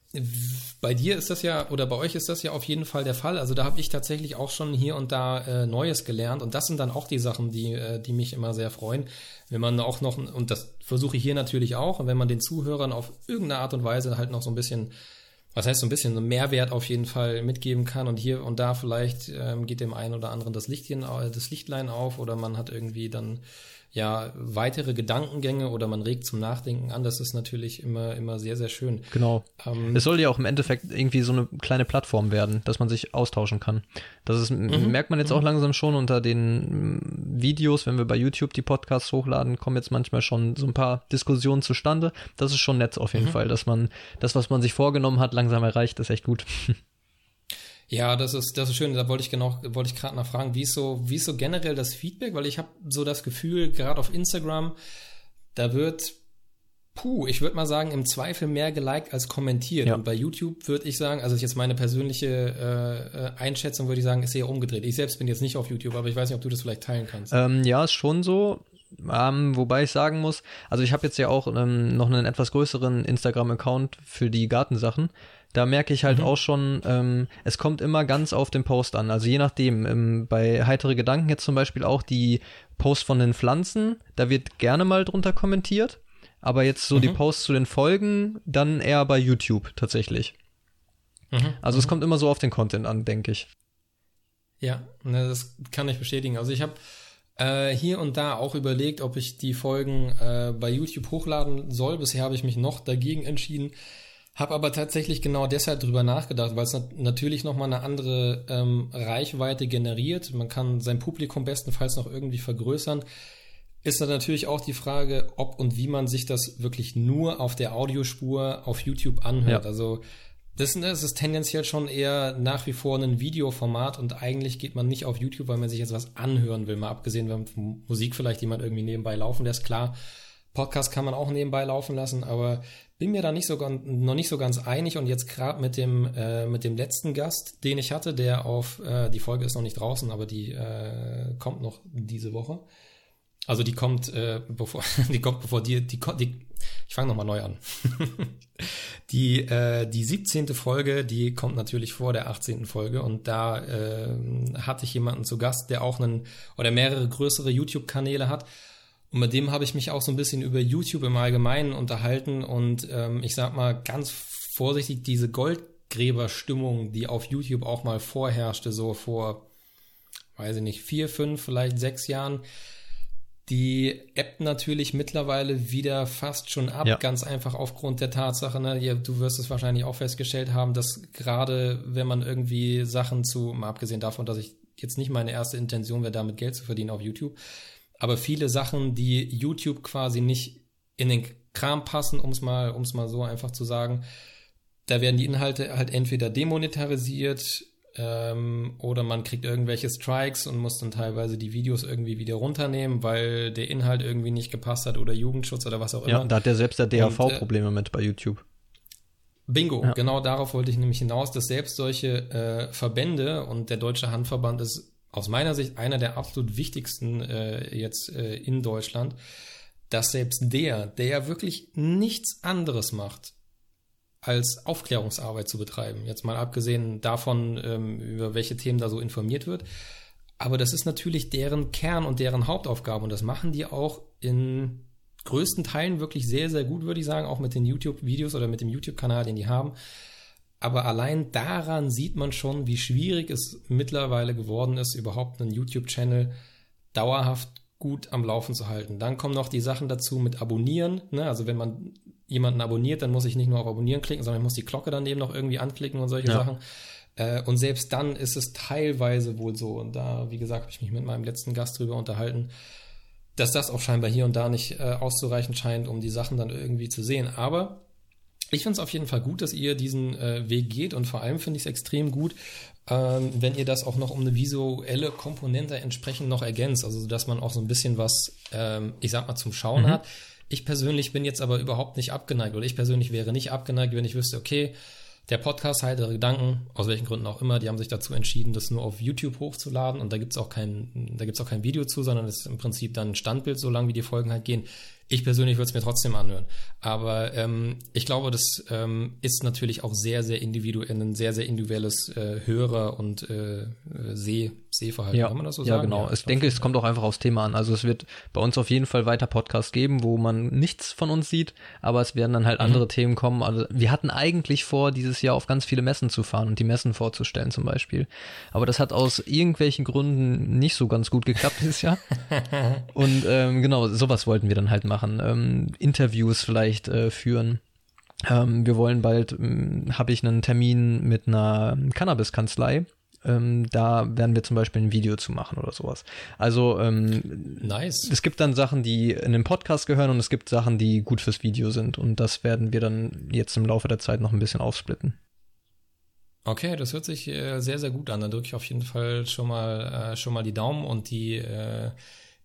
bei dir ist das ja, oder bei euch ist das ja auf jeden Fall der Fall. Also da habe ich tatsächlich auch schon hier und da äh, Neues gelernt. Und das sind dann auch die Sachen, die, äh, die mich immer sehr freuen. Wenn man auch noch, und das versuche ich hier natürlich auch, und wenn man den Zuhörern auf irgendeine Art und Weise halt noch so ein bisschen, was heißt so ein bisschen, so Mehrwert auf jeden Fall mitgeben kann. Und hier und da vielleicht ähm, geht dem einen oder anderen das Lichtchen, das Lichtlein auf oder man hat irgendwie dann ja weitere Gedankengänge oder man regt zum Nachdenken an. Das ist natürlich immer, immer sehr, sehr schön. Genau. Ähm, es soll ja auch im Endeffekt irgendwie so eine kleine Plattform werden, dass man sich austauschen kann. Das ist, mhm. merkt man jetzt mhm. auch langsam schon unter den Videos, wenn wir bei YouTube die Podcasts hochladen, kommen jetzt manchmal schon so ein paar Diskussionen zustande. Das ist schon nett auf jeden mhm. Fall, dass man das, was man sich vorgenommen hat, langsam erreicht, ist echt gut. Ja, das ist, das ist schön. Da wollte ich genau, wollte ich gerade nachfragen, wie ist so, wie ist so generell das Feedback? Weil ich habe so das Gefühl, gerade auf Instagram, da wird, puh, ich würde mal sagen, im Zweifel mehr geliked als kommentiert. Ja. Und bei YouTube würde ich sagen, also jetzt meine persönliche äh, äh, Einschätzung, würde ich sagen, ist eher umgedreht. Ich selbst bin jetzt nicht auf YouTube, aber ich weiß nicht, ob du das vielleicht teilen kannst. Ähm, ja, ist schon so. Ähm, wobei ich sagen muss, also ich habe jetzt ja auch ähm, noch einen etwas größeren Instagram-Account für die Gartensachen. Da merke ich halt mhm. auch schon, ähm, es kommt immer ganz auf den Post an. Also je nachdem, ähm, bei heitere Gedanken jetzt zum Beispiel auch die Posts von den Pflanzen, da wird gerne mal drunter kommentiert. Aber jetzt so mhm. die Posts zu den Folgen, dann eher bei YouTube tatsächlich. Mhm. Also es mhm. kommt immer so auf den Content an, denke ich. Ja, ne, das kann ich bestätigen. Also ich habe äh, hier und da auch überlegt, ob ich die Folgen äh, bei YouTube hochladen soll. Bisher habe ich mich noch dagegen entschieden, Habe aber tatsächlich genau deshalb drüber nachgedacht, weil es nat natürlich nochmal eine andere ähm, Reichweite generiert. Man kann sein Publikum bestenfalls noch irgendwie vergrößern. Ist dann natürlich auch die Frage, ob und wie man sich das wirklich nur auf der Audiospur auf YouTube anhört. Ja. Also das, das ist tendenziell schon eher nach wie vor ein Videoformat und eigentlich geht man nicht auf YouTube, weil man sich jetzt was anhören will. Mal abgesehen, wenn Musik vielleicht jemand irgendwie nebenbei laufen lässt, klar. Podcast kann man auch nebenbei laufen lassen, aber bin mir da nicht so noch nicht so ganz einig und jetzt gerade mit dem äh, mit dem letzten Gast, den ich hatte, der auf äh, die Folge ist noch nicht draußen, aber die äh, kommt noch diese Woche. Also die kommt äh, bevor die kommt bevor die die, die ich fange nochmal neu an. die äh, die 17. Folge, die kommt natürlich vor der 18. Folge und da äh, hatte ich jemanden zu Gast, der auch einen oder mehrere größere YouTube Kanäle hat und mit dem habe ich mich auch so ein bisschen über YouTube im Allgemeinen unterhalten und ähm, ich sag mal ganz vorsichtig, diese Goldgräberstimmung, die auf YouTube auch mal vorherrschte, so vor, weiß ich nicht, vier, fünf, vielleicht sechs Jahren, die ebbt natürlich mittlerweile wieder fast schon ab, ja. ganz einfach aufgrund der Tatsache, ne, ja, du wirst es wahrscheinlich auch festgestellt haben, dass gerade wenn man irgendwie Sachen zu, mal abgesehen davon, dass ich jetzt nicht meine erste Intention wäre, damit Geld zu verdienen auf YouTube, aber viele Sachen, die YouTube quasi nicht in den Kram passen, um es mal, mal so einfach zu sagen, da werden die Inhalte halt entweder demonetarisiert ähm, oder man kriegt irgendwelche Strikes und muss dann teilweise die Videos irgendwie wieder runternehmen, weil der Inhalt irgendwie nicht gepasst hat oder Jugendschutz oder was auch immer. Ja, da hat ja selbst der DAV und, äh, Probleme mit bei YouTube. Bingo, ja. genau darauf wollte ich nämlich hinaus, dass selbst solche äh, Verbände und der Deutsche Handverband ist aus meiner Sicht einer der absolut wichtigsten äh, jetzt äh, in Deutschland, dass selbst der, der ja wirklich nichts anderes macht, als Aufklärungsarbeit zu betreiben. Jetzt mal abgesehen davon, ähm, über welche Themen da so informiert wird. Aber das ist natürlich deren Kern und deren Hauptaufgabe. Und das machen die auch in größten Teilen wirklich sehr, sehr gut, würde ich sagen, auch mit den YouTube-Videos oder mit dem YouTube-Kanal, den die haben. Aber allein daran sieht man schon, wie schwierig es mittlerweile geworden ist, überhaupt einen YouTube-Channel dauerhaft gut am Laufen zu halten. Dann kommen noch die Sachen dazu mit Abonnieren. Ne? Also wenn man jemanden abonniert, dann muss ich nicht nur auf Abonnieren klicken, sondern ich muss die Glocke daneben noch irgendwie anklicken und solche ja. Sachen. Äh, und selbst dann ist es teilweise wohl so, und da, wie gesagt, habe ich mich mit meinem letzten Gast drüber unterhalten, dass das auch scheinbar hier und da nicht äh, auszureichen scheint, um die Sachen dann irgendwie zu sehen. Aber ich finde es auf jeden Fall gut, dass ihr diesen äh, Weg geht und vor allem finde ich es extrem gut, ähm, wenn ihr das auch noch um eine visuelle Komponente entsprechend noch ergänzt. Also, dass man auch so ein bisschen was, ähm, ich sag mal, zum Schauen mhm. hat. Ich persönlich bin jetzt aber überhaupt nicht abgeneigt oder ich persönlich wäre nicht abgeneigt, wenn ich wüsste, okay, der Podcast Heitere Gedanken, aus welchen Gründen auch immer, die haben sich dazu entschieden, das nur auf YouTube hochzuladen und da gibt's auch kein, da gibt's auch kein Video zu, sondern es ist im Prinzip dann ein Standbild, so lange wie die Folgen halt gehen. Ich persönlich würde es mir trotzdem anhören. Aber ähm, ich glaube, das ähm, ist natürlich auch sehr, sehr individuell, ein sehr, sehr individuelles äh, Hörer- und äh, Seh, Sehverhalten. Ja, Kann man das so ja, sagen? Genau. Ja, ich denke, es kommt auch einfach aufs Thema an. Also es wird bei uns auf jeden Fall weiter Podcasts geben, wo man nichts von uns sieht, aber es werden dann halt mhm. andere Themen kommen. Also wir hatten eigentlich vor, dieses Jahr auf ganz viele Messen zu fahren und die Messen vorzustellen zum Beispiel. Aber das hat aus irgendwelchen Gründen nicht so ganz gut geklappt dieses Jahr. und ähm, genau, sowas wollten wir dann halt machen ähm, Interviews vielleicht äh, führen. Ähm, wir wollen bald, ähm, habe ich einen Termin mit einer Cannabis-Kanzlei. Ähm, da werden wir zum Beispiel ein Video zu machen oder sowas. Also ähm, nice. Es gibt dann Sachen, die in den Podcast gehören und es gibt Sachen, die gut fürs Video sind und das werden wir dann jetzt im Laufe der Zeit noch ein bisschen aufsplitten. Okay, das hört sich äh, sehr, sehr gut an. Dann drücke ich auf jeden Fall schon mal, äh, schon mal die Daumen und die äh,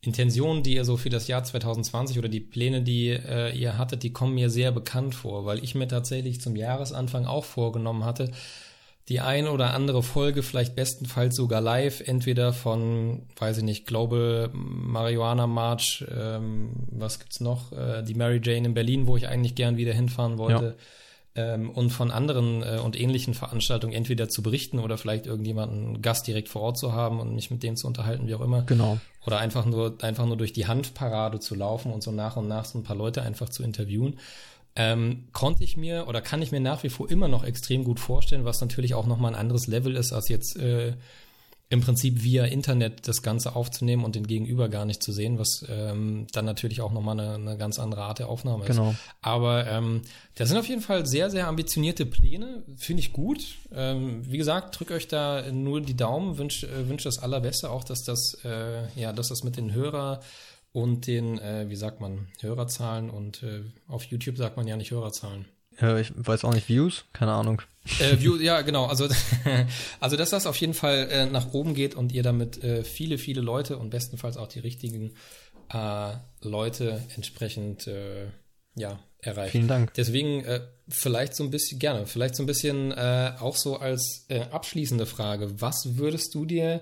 Intentionen, die ihr so für das Jahr 2020 oder die Pläne, die äh, ihr hattet, die kommen mir sehr bekannt vor, weil ich mir tatsächlich zum Jahresanfang auch vorgenommen hatte, die ein oder andere Folge vielleicht bestenfalls sogar live, entweder von, weiß ich nicht, Global Marihuana March, ähm, was gibt's noch, äh, die Mary Jane in Berlin, wo ich eigentlich gern wieder hinfahren wollte. Ja ähm, und von anderen äh, und ähnlichen Veranstaltungen entweder zu berichten oder vielleicht irgendjemanden Gast direkt vor Ort zu haben und mich mit dem zu unterhalten, wie auch immer. Genau. Oder einfach nur, einfach nur durch die Handparade zu laufen und so nach und nach so ein paar Leute einfach zu interviewen. Ähm, konnte ich mir oder kann ich mir nach wie vor immer noch extrem gut vorstellen, was natürlich auch nochmal ein anderes Level ist als jetzt äh, im Prinzip via Internet das Ganze aufzunehmen und den Gegenüber gar nicht zu sehen, was ähm, dann natürlich auch nochmal eine, eine ganz andere Art der Aufnahme ist. Genau. Aber ähm, das sind auf jeden Fall sehr, sehr ambitionierte Pläne, finde ich gut. Ähm, wie gesagt, drückt euch da nur die Daumen, wünscht äh, wünsch das Allerbeste, auch dass das, äh, ja, dass das mit den Hörer und den, äh, wie sagt man, Hörerzahlen und äh, auf YouTube sagt man ja nicht Hörerzahlen. Ja, ich weiß auch nicht, Views? Keine Ahnung. Äh, View, ja, genau. Also, also, dass das auf jeden Fall äh, nach oben geht und ihr damit äh, viele, viele Leute und bestenfalls auch die richtigen äh, Leute entsprechend ja, erreicht. Vielen Dank. Deswegen äh, vielleicht so ein bisschen, gerne, vielleicht so ein bisschen äh, auch so als äh, abschließende Frage. Was würdest du dir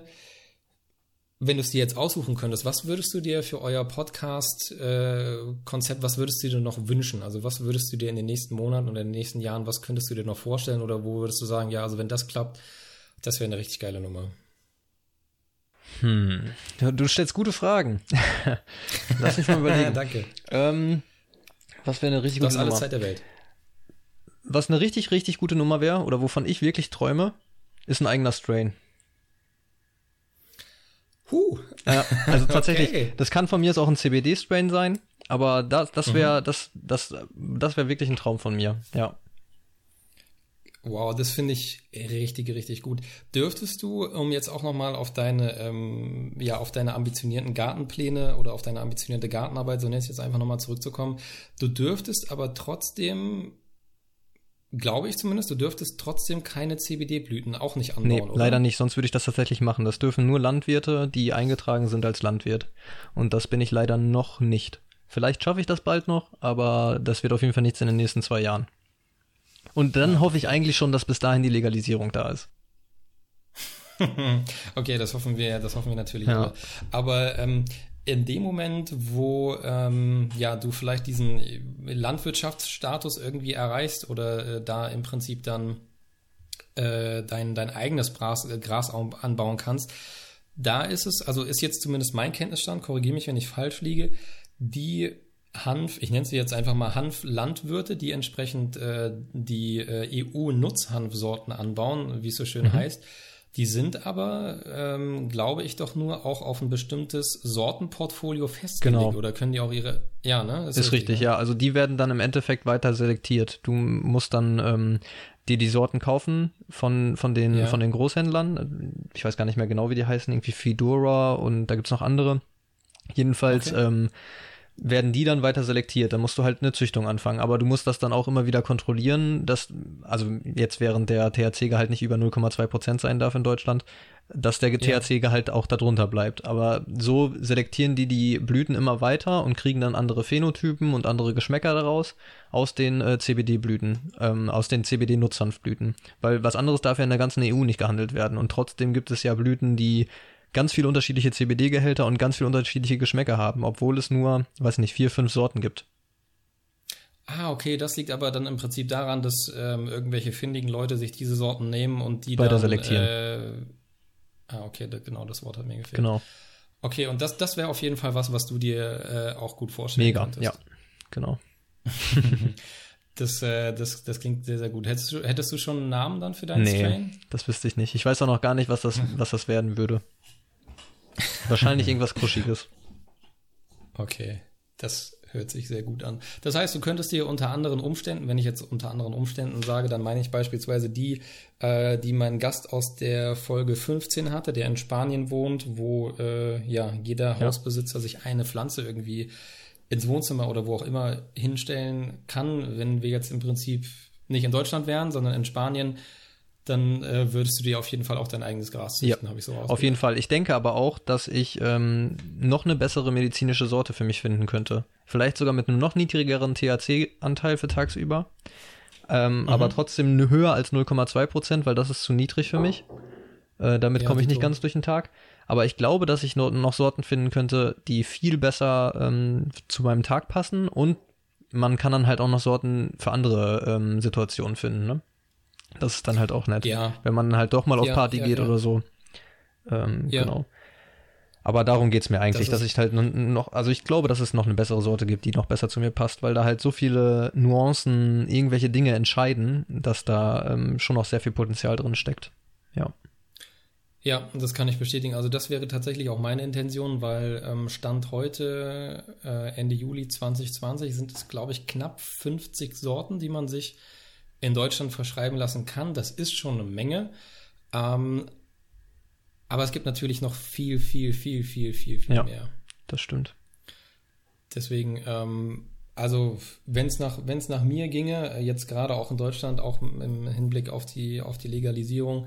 wenn du es dir jetzt aussuchen könntest, was würdest du dir für euer Podcast-Konzept, äh, was würdest du dir noch wünschen? Also was würdest du dir in den nächsten Monaten oder in den nächsten Jahren, was könntest du dir noch vorstellen oder wo würdest du sagen, ja, also wenn das klappt, das wäre eine richtig geile Nummer. Hm. Du stellst gute Fragen. Lass mich mal überlegen. Danke. Ähm, was wäre eine richtig gute Nummer? Du hast alle Zeit der Welt. Was eine richtig, richtig gute Nummer wäre oder wovon ich wirklich träume, ist ein eigener Strain. Huh. Ja, also tatsächlich, okay. das kann von mir jetzt auch ein CBD-Strain sein, aber das, das wäre, mhm. das, das, das wäre wirklich ein Traum von mir, ja. Wow, das finde ich richtig, richtig gut. Dürftest du, um jetzt auch nochmal auf deine, ähm, ja, auf deine ambitionierten Gartenpläne oder auf deine ambitionierte Gartenarbeit, so nenne ich es jetzt einfach nochmal zurückzukommen, du dürftest aber trotzdem glaube ich zumindest, du dürftest trotzdem keine CBD-Blüten auch nicht anbauen, nee, oder? leider nicht, sonst würde ich das tatsächlich machen. Das dürfen nur Landwirte, die eingetragen sind als Landwirt. Und das bin ich leider noch nicht. Vielleicht schaffe ich das bald noch, aber das wird auf jeden Fall nichts in den nächsten zwei Jahren. Und dann hoffe ich eigentlich schon, dass bis dahin die Legalisierung da ist. okay, das hoffen wir, das hoffen wir natürlich. Ja. Aber ähm, in dem Moment, wo ähm, ja du vielleicht diesen Landwirtschaftsstatus irgendwie erreichst oder äh, da im Prinzip dann äh, dein, dein eigenes Gras, äh, Gras anbauen kannst, da ist es, also ist jetzt zumindest mein Kenntnisstand, korrigiere mich, wenn ich falsch liege, die Hanf, ich nenne sie jetzt einfach mal Hanflandwirte, die entsprechend äh, die äh, EU-Nutzhanfsorten anbauen, wie es so schön mhm. heißt, die sind aber, ähm, glaube ich, doch nur auch auf ein bestimmtes Sortenportfolio festgelegt. Genau. Oder können die auch ihre. Ja, ne? Ist, ist richtig, richtig, ja. Also die werden dann im Endeffekt weiter selektiert. Du musst dann ähm, dir die Sorten kaufen von, von, den, ja. von den Großhändlern. Ich weiß gar nicht mehr genau, wie die heißen. Irgendwie Fedora und da gibt's noch andere. Jedenfalls okay. ähm, werden die dann weiter selektiert. Dann musst du halt eine Züchtung anfangen. Aber du musst das dann auch immer wieder kontrollieren, dass, also jetzt während der THC-Gehalt nicht über 0,2 Prozent sein darf in Deutschland, dass der THC-Gehalt auch darunter bleibt. Aber so selektieren die die Blüten immer weiter und kriegen dann andere Phänotypen und andere Geschmäcker daraus aus den äh, CBD-Blüten, ähm, aus den CBD-Nutzhanfblüten. Weil was anderes darf ja in der ganzen EU nicht gehandelt werden. Und trotzdem gibt es ja Blüten, die ganz viele unterschiedliche CBD-Gehälter und ganz viele unterschiedliche Geschmäcker haben, obwohl es nur, weiß nicht, vier, fünf Sorten gibt. Ah, okay, das liegt aber dann im Prinzip daran, dass ähm, irgendwelche findigen Leute sich diese Sorten nehmen und die weiter dann, selektieren. Äh, ah, okay, da, genau, das Wort hat mir gefehlt. Genau. Okay, und das, das wäre auf jeden Fall was, was du dir äh, auch gut vorstellen Mega, könntest. ja, genau. das, äh, das, das klingt sehr, sehr gut. Hättest du, hättest du schon einen Namen dann für deinen nee, Strain? das wüsste ich nicht. Ich weiß auch noch gar nicht, was das, was das werden würde. Wahrscheinlich irgendwas Kruschiges. Okay, das hört sich sehr gut an. Das heißt, du könntest dir unter anderen Umständen, wenn ich jetzt unter anderen Umständen sage, dann meine ich beispielsweise die, äh, die mein Gast aus der Folge 15 hatte, der in Spanien wohnt, wo äh, ja jeder ja. Hausbesitzer sich eine Pflanze irgendwie ins Wohnzimmer oder wo auch immer hinstellen kann, wenn wir jetzt im Prinzip nicht in Deutschland wären, sondern in Spanien dann äh, würdest du dir auf jeden Fall auch dein eigenes Gras züchten, ja, habe ich so Auf jeden Fall. Ich denke aber auch, dass ich ähm, noch eine bessere medizinische Sorte für mich finden könnte. Vielleicht sogar mit einem noch niedrigeren THC-Anteil für tagsüber. Ähm, mhm. Aber trotzdem höher als 0,2 Prozent, weil das ist zu niedrig für mich. Äh, damit ja, komme ich nicht ganz durch den Tag. Aber ich glaube, dass ich noch, noch Sorten finden könnte, die viel besser ähm, zu meinem Tag passen und man kann dann halt auch noch Sorten für andere ähm, Situationen finden, ne? Das ist dann halt auch nett. Ja. Wenn man halt doch mal auf ja, Party ja, geht oder so. Ähm, Genau. Aber darum geht's mir eigentlich, das dass ich halt noch, also ich glaube, dass es noch eine bessere Sorte gibt, die noch besser zu mir passt, weil da halt so viele Nuancen, irgendwelche Dinge entscheiden, dass da ähm, schon noch sehr viel Potenzial drin steckt. Ja. Ja, das kann ich bestätigen. Also das wäre tatsächlich auch meine Intention, weil ähm, Stand heute, äh, Ende Juli 2020, sind es, glaube ich, knapp 50 Sorten, die man sich in Deutschland verschreiben lassen kann. Das ist schon eine Menge. Ähm, aber es gibt natürlich noch viel, viel, viel, viel, viel, viel Ja. mehr. Das stimmt. Deswegen, ähm, also wenn es nach, wenn's nach mir ginge, äh, jetzt gerade auch in Deutschland, auch im im Hinblick auf die, auf die Legalisierung,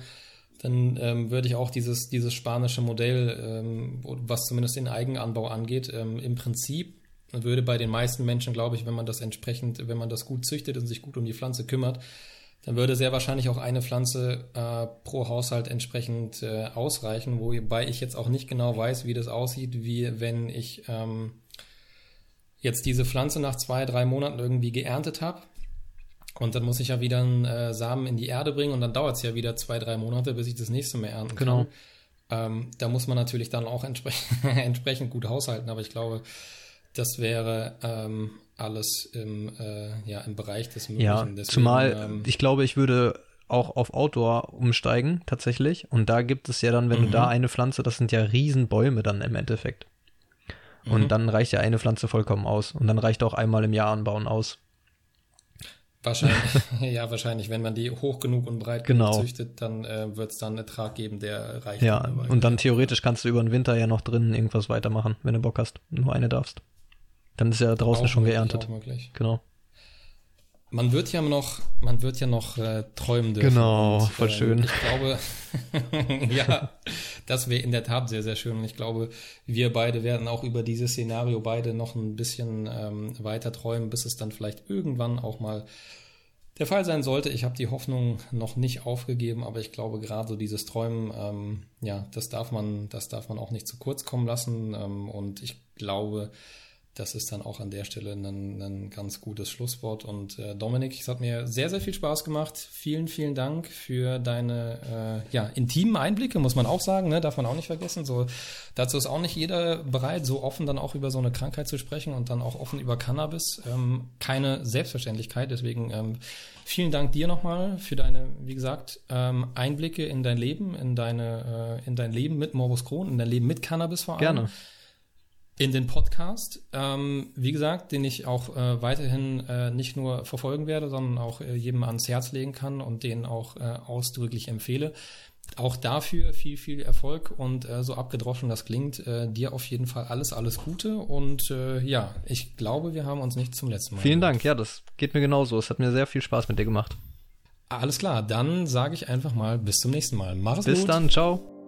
dann ähm, würde ich auch dieses, dieses spanische Modell, ähm, was zumindest den Eigenanbau angeht, ähm, im Prinzip würde bei den meisten Menschen, glaube ich, wenn man das entsprechend, wenn man das gut züchtet und sich gut um die Pflanze kümmert, dann würde sehr wahrscheinlich auch eine Pflanze äh, pro Haushalt entsprechend äh, ausreichen, wobei ich jetzt auch nicht genau weiß, wie das aussieht, wie wenn ich ähm, jetzt diese Pflanze nach zwei, drei Monaten irgendwie geerntet habe. Und dann muss ich ja wieder einen äh, Samen in die Erde bringen und dann dauert es ja wieder zwei, drei Monate, bis ich das nächste Mal ernten Genau. kann. Ähm, da muss man natürlich dann auch entsprechend, entsprechend gut haushalten, aber ich glaube, das wäre ähm, alles im, äh, ja, im Bereich des Möglichen. Ja, Deswegen, zumal ähm, ich glaube, ich würde auch auf Outdoor umsteigen, tatsächlich. Und da gibt es ja dann, wenn Mhm. du da eine Pflanze, das sind ja Riesenbäume dann im Endeffekt. Und Mhm. dann reicht ja eine Pflanze vollkommen aus. Und dann reicht auch einmal im Jahr anbauen aus. Wahrscheinlich, ja, wahrscheinlich, wenn man die hoch genug und breit Genau. genug züchtet, dann äh, wird es dann einen Ertrag geben, der reicht. Ja, und dann theoretisch kannst du über den Winter ja noch drinnen irgendwas weitermachen, wenn du Bock hast. Nur eine darfst. Dann ist ja draußen Auch schon möglich, geerntet. Auch möglich. Genau. Man wird ja noch, man wird ja noch äh, träumen dürfen. Genau, voll ähm, schön. Ich glaube, ja, das wäre in der Tat sehr, sehr schön. Und ich glaube, wir beide werden auch über dieses Szenario beide noch ein bisschen ähm, weiter träumen, bis es dann vielleicht irgendwann auch mal der Fall sein sollte. Ich habe die Hoffnung noch nicht aufgegeben, aber ich glaube, gerade so dieses Träumen, ähm, ja, das darf man, das darf man auch nicht zu kurz kommen lassen. Ähm, und ich glaube, das ist dann auch an der Stelle ein, ein ganz gutes Schlusswort. Und äh, Dominik, es hat mir sehr, sehr viel Spaß gemacht. Vielen, vielen Dank für deine äh, ja, intimen Einblicke, muss man auch sagen, ne? darf man auch nicht vergessen. So, dazu ist auch nicht jeder bereit, so offen dann auch über so eine Krankheit zu sprechen und dann auch offen über Cannabis. Ähm, keine Selbstverständlichkeit. Deswegen ähm, vielen Dank dir nochmal für deine, wie gesagt, ähm, Einblicke in dein Leben, in deine, äh, in dein Leben mit Morbus Crohn, in dein Leben mit Cannabis vor allem Gerne. In den Podcast, ähm, wie gesagt, den ich auch äh, weiterhin äh, nicht nur verfolgen werde, sondern auch äh, jedem ans Herz legen kann und den auch äh, ausdrücklich empfehle. Auch dafür viel, viel Erfolg und äh, so abgedroschen das klingt, äh, dir auf jeden Fall alles, alles Gute und ja, ich glaube, wir haben uns nicht zum letzten Mal. Vielen. Dank. Ja, das geht mir genauso. Es hat mir sehr viel Spaß mit dir gemacht. Alles klar, dann sage ich einfach mal bis zum nächsten Mal. Mach es Bis gut. dann. Ciao.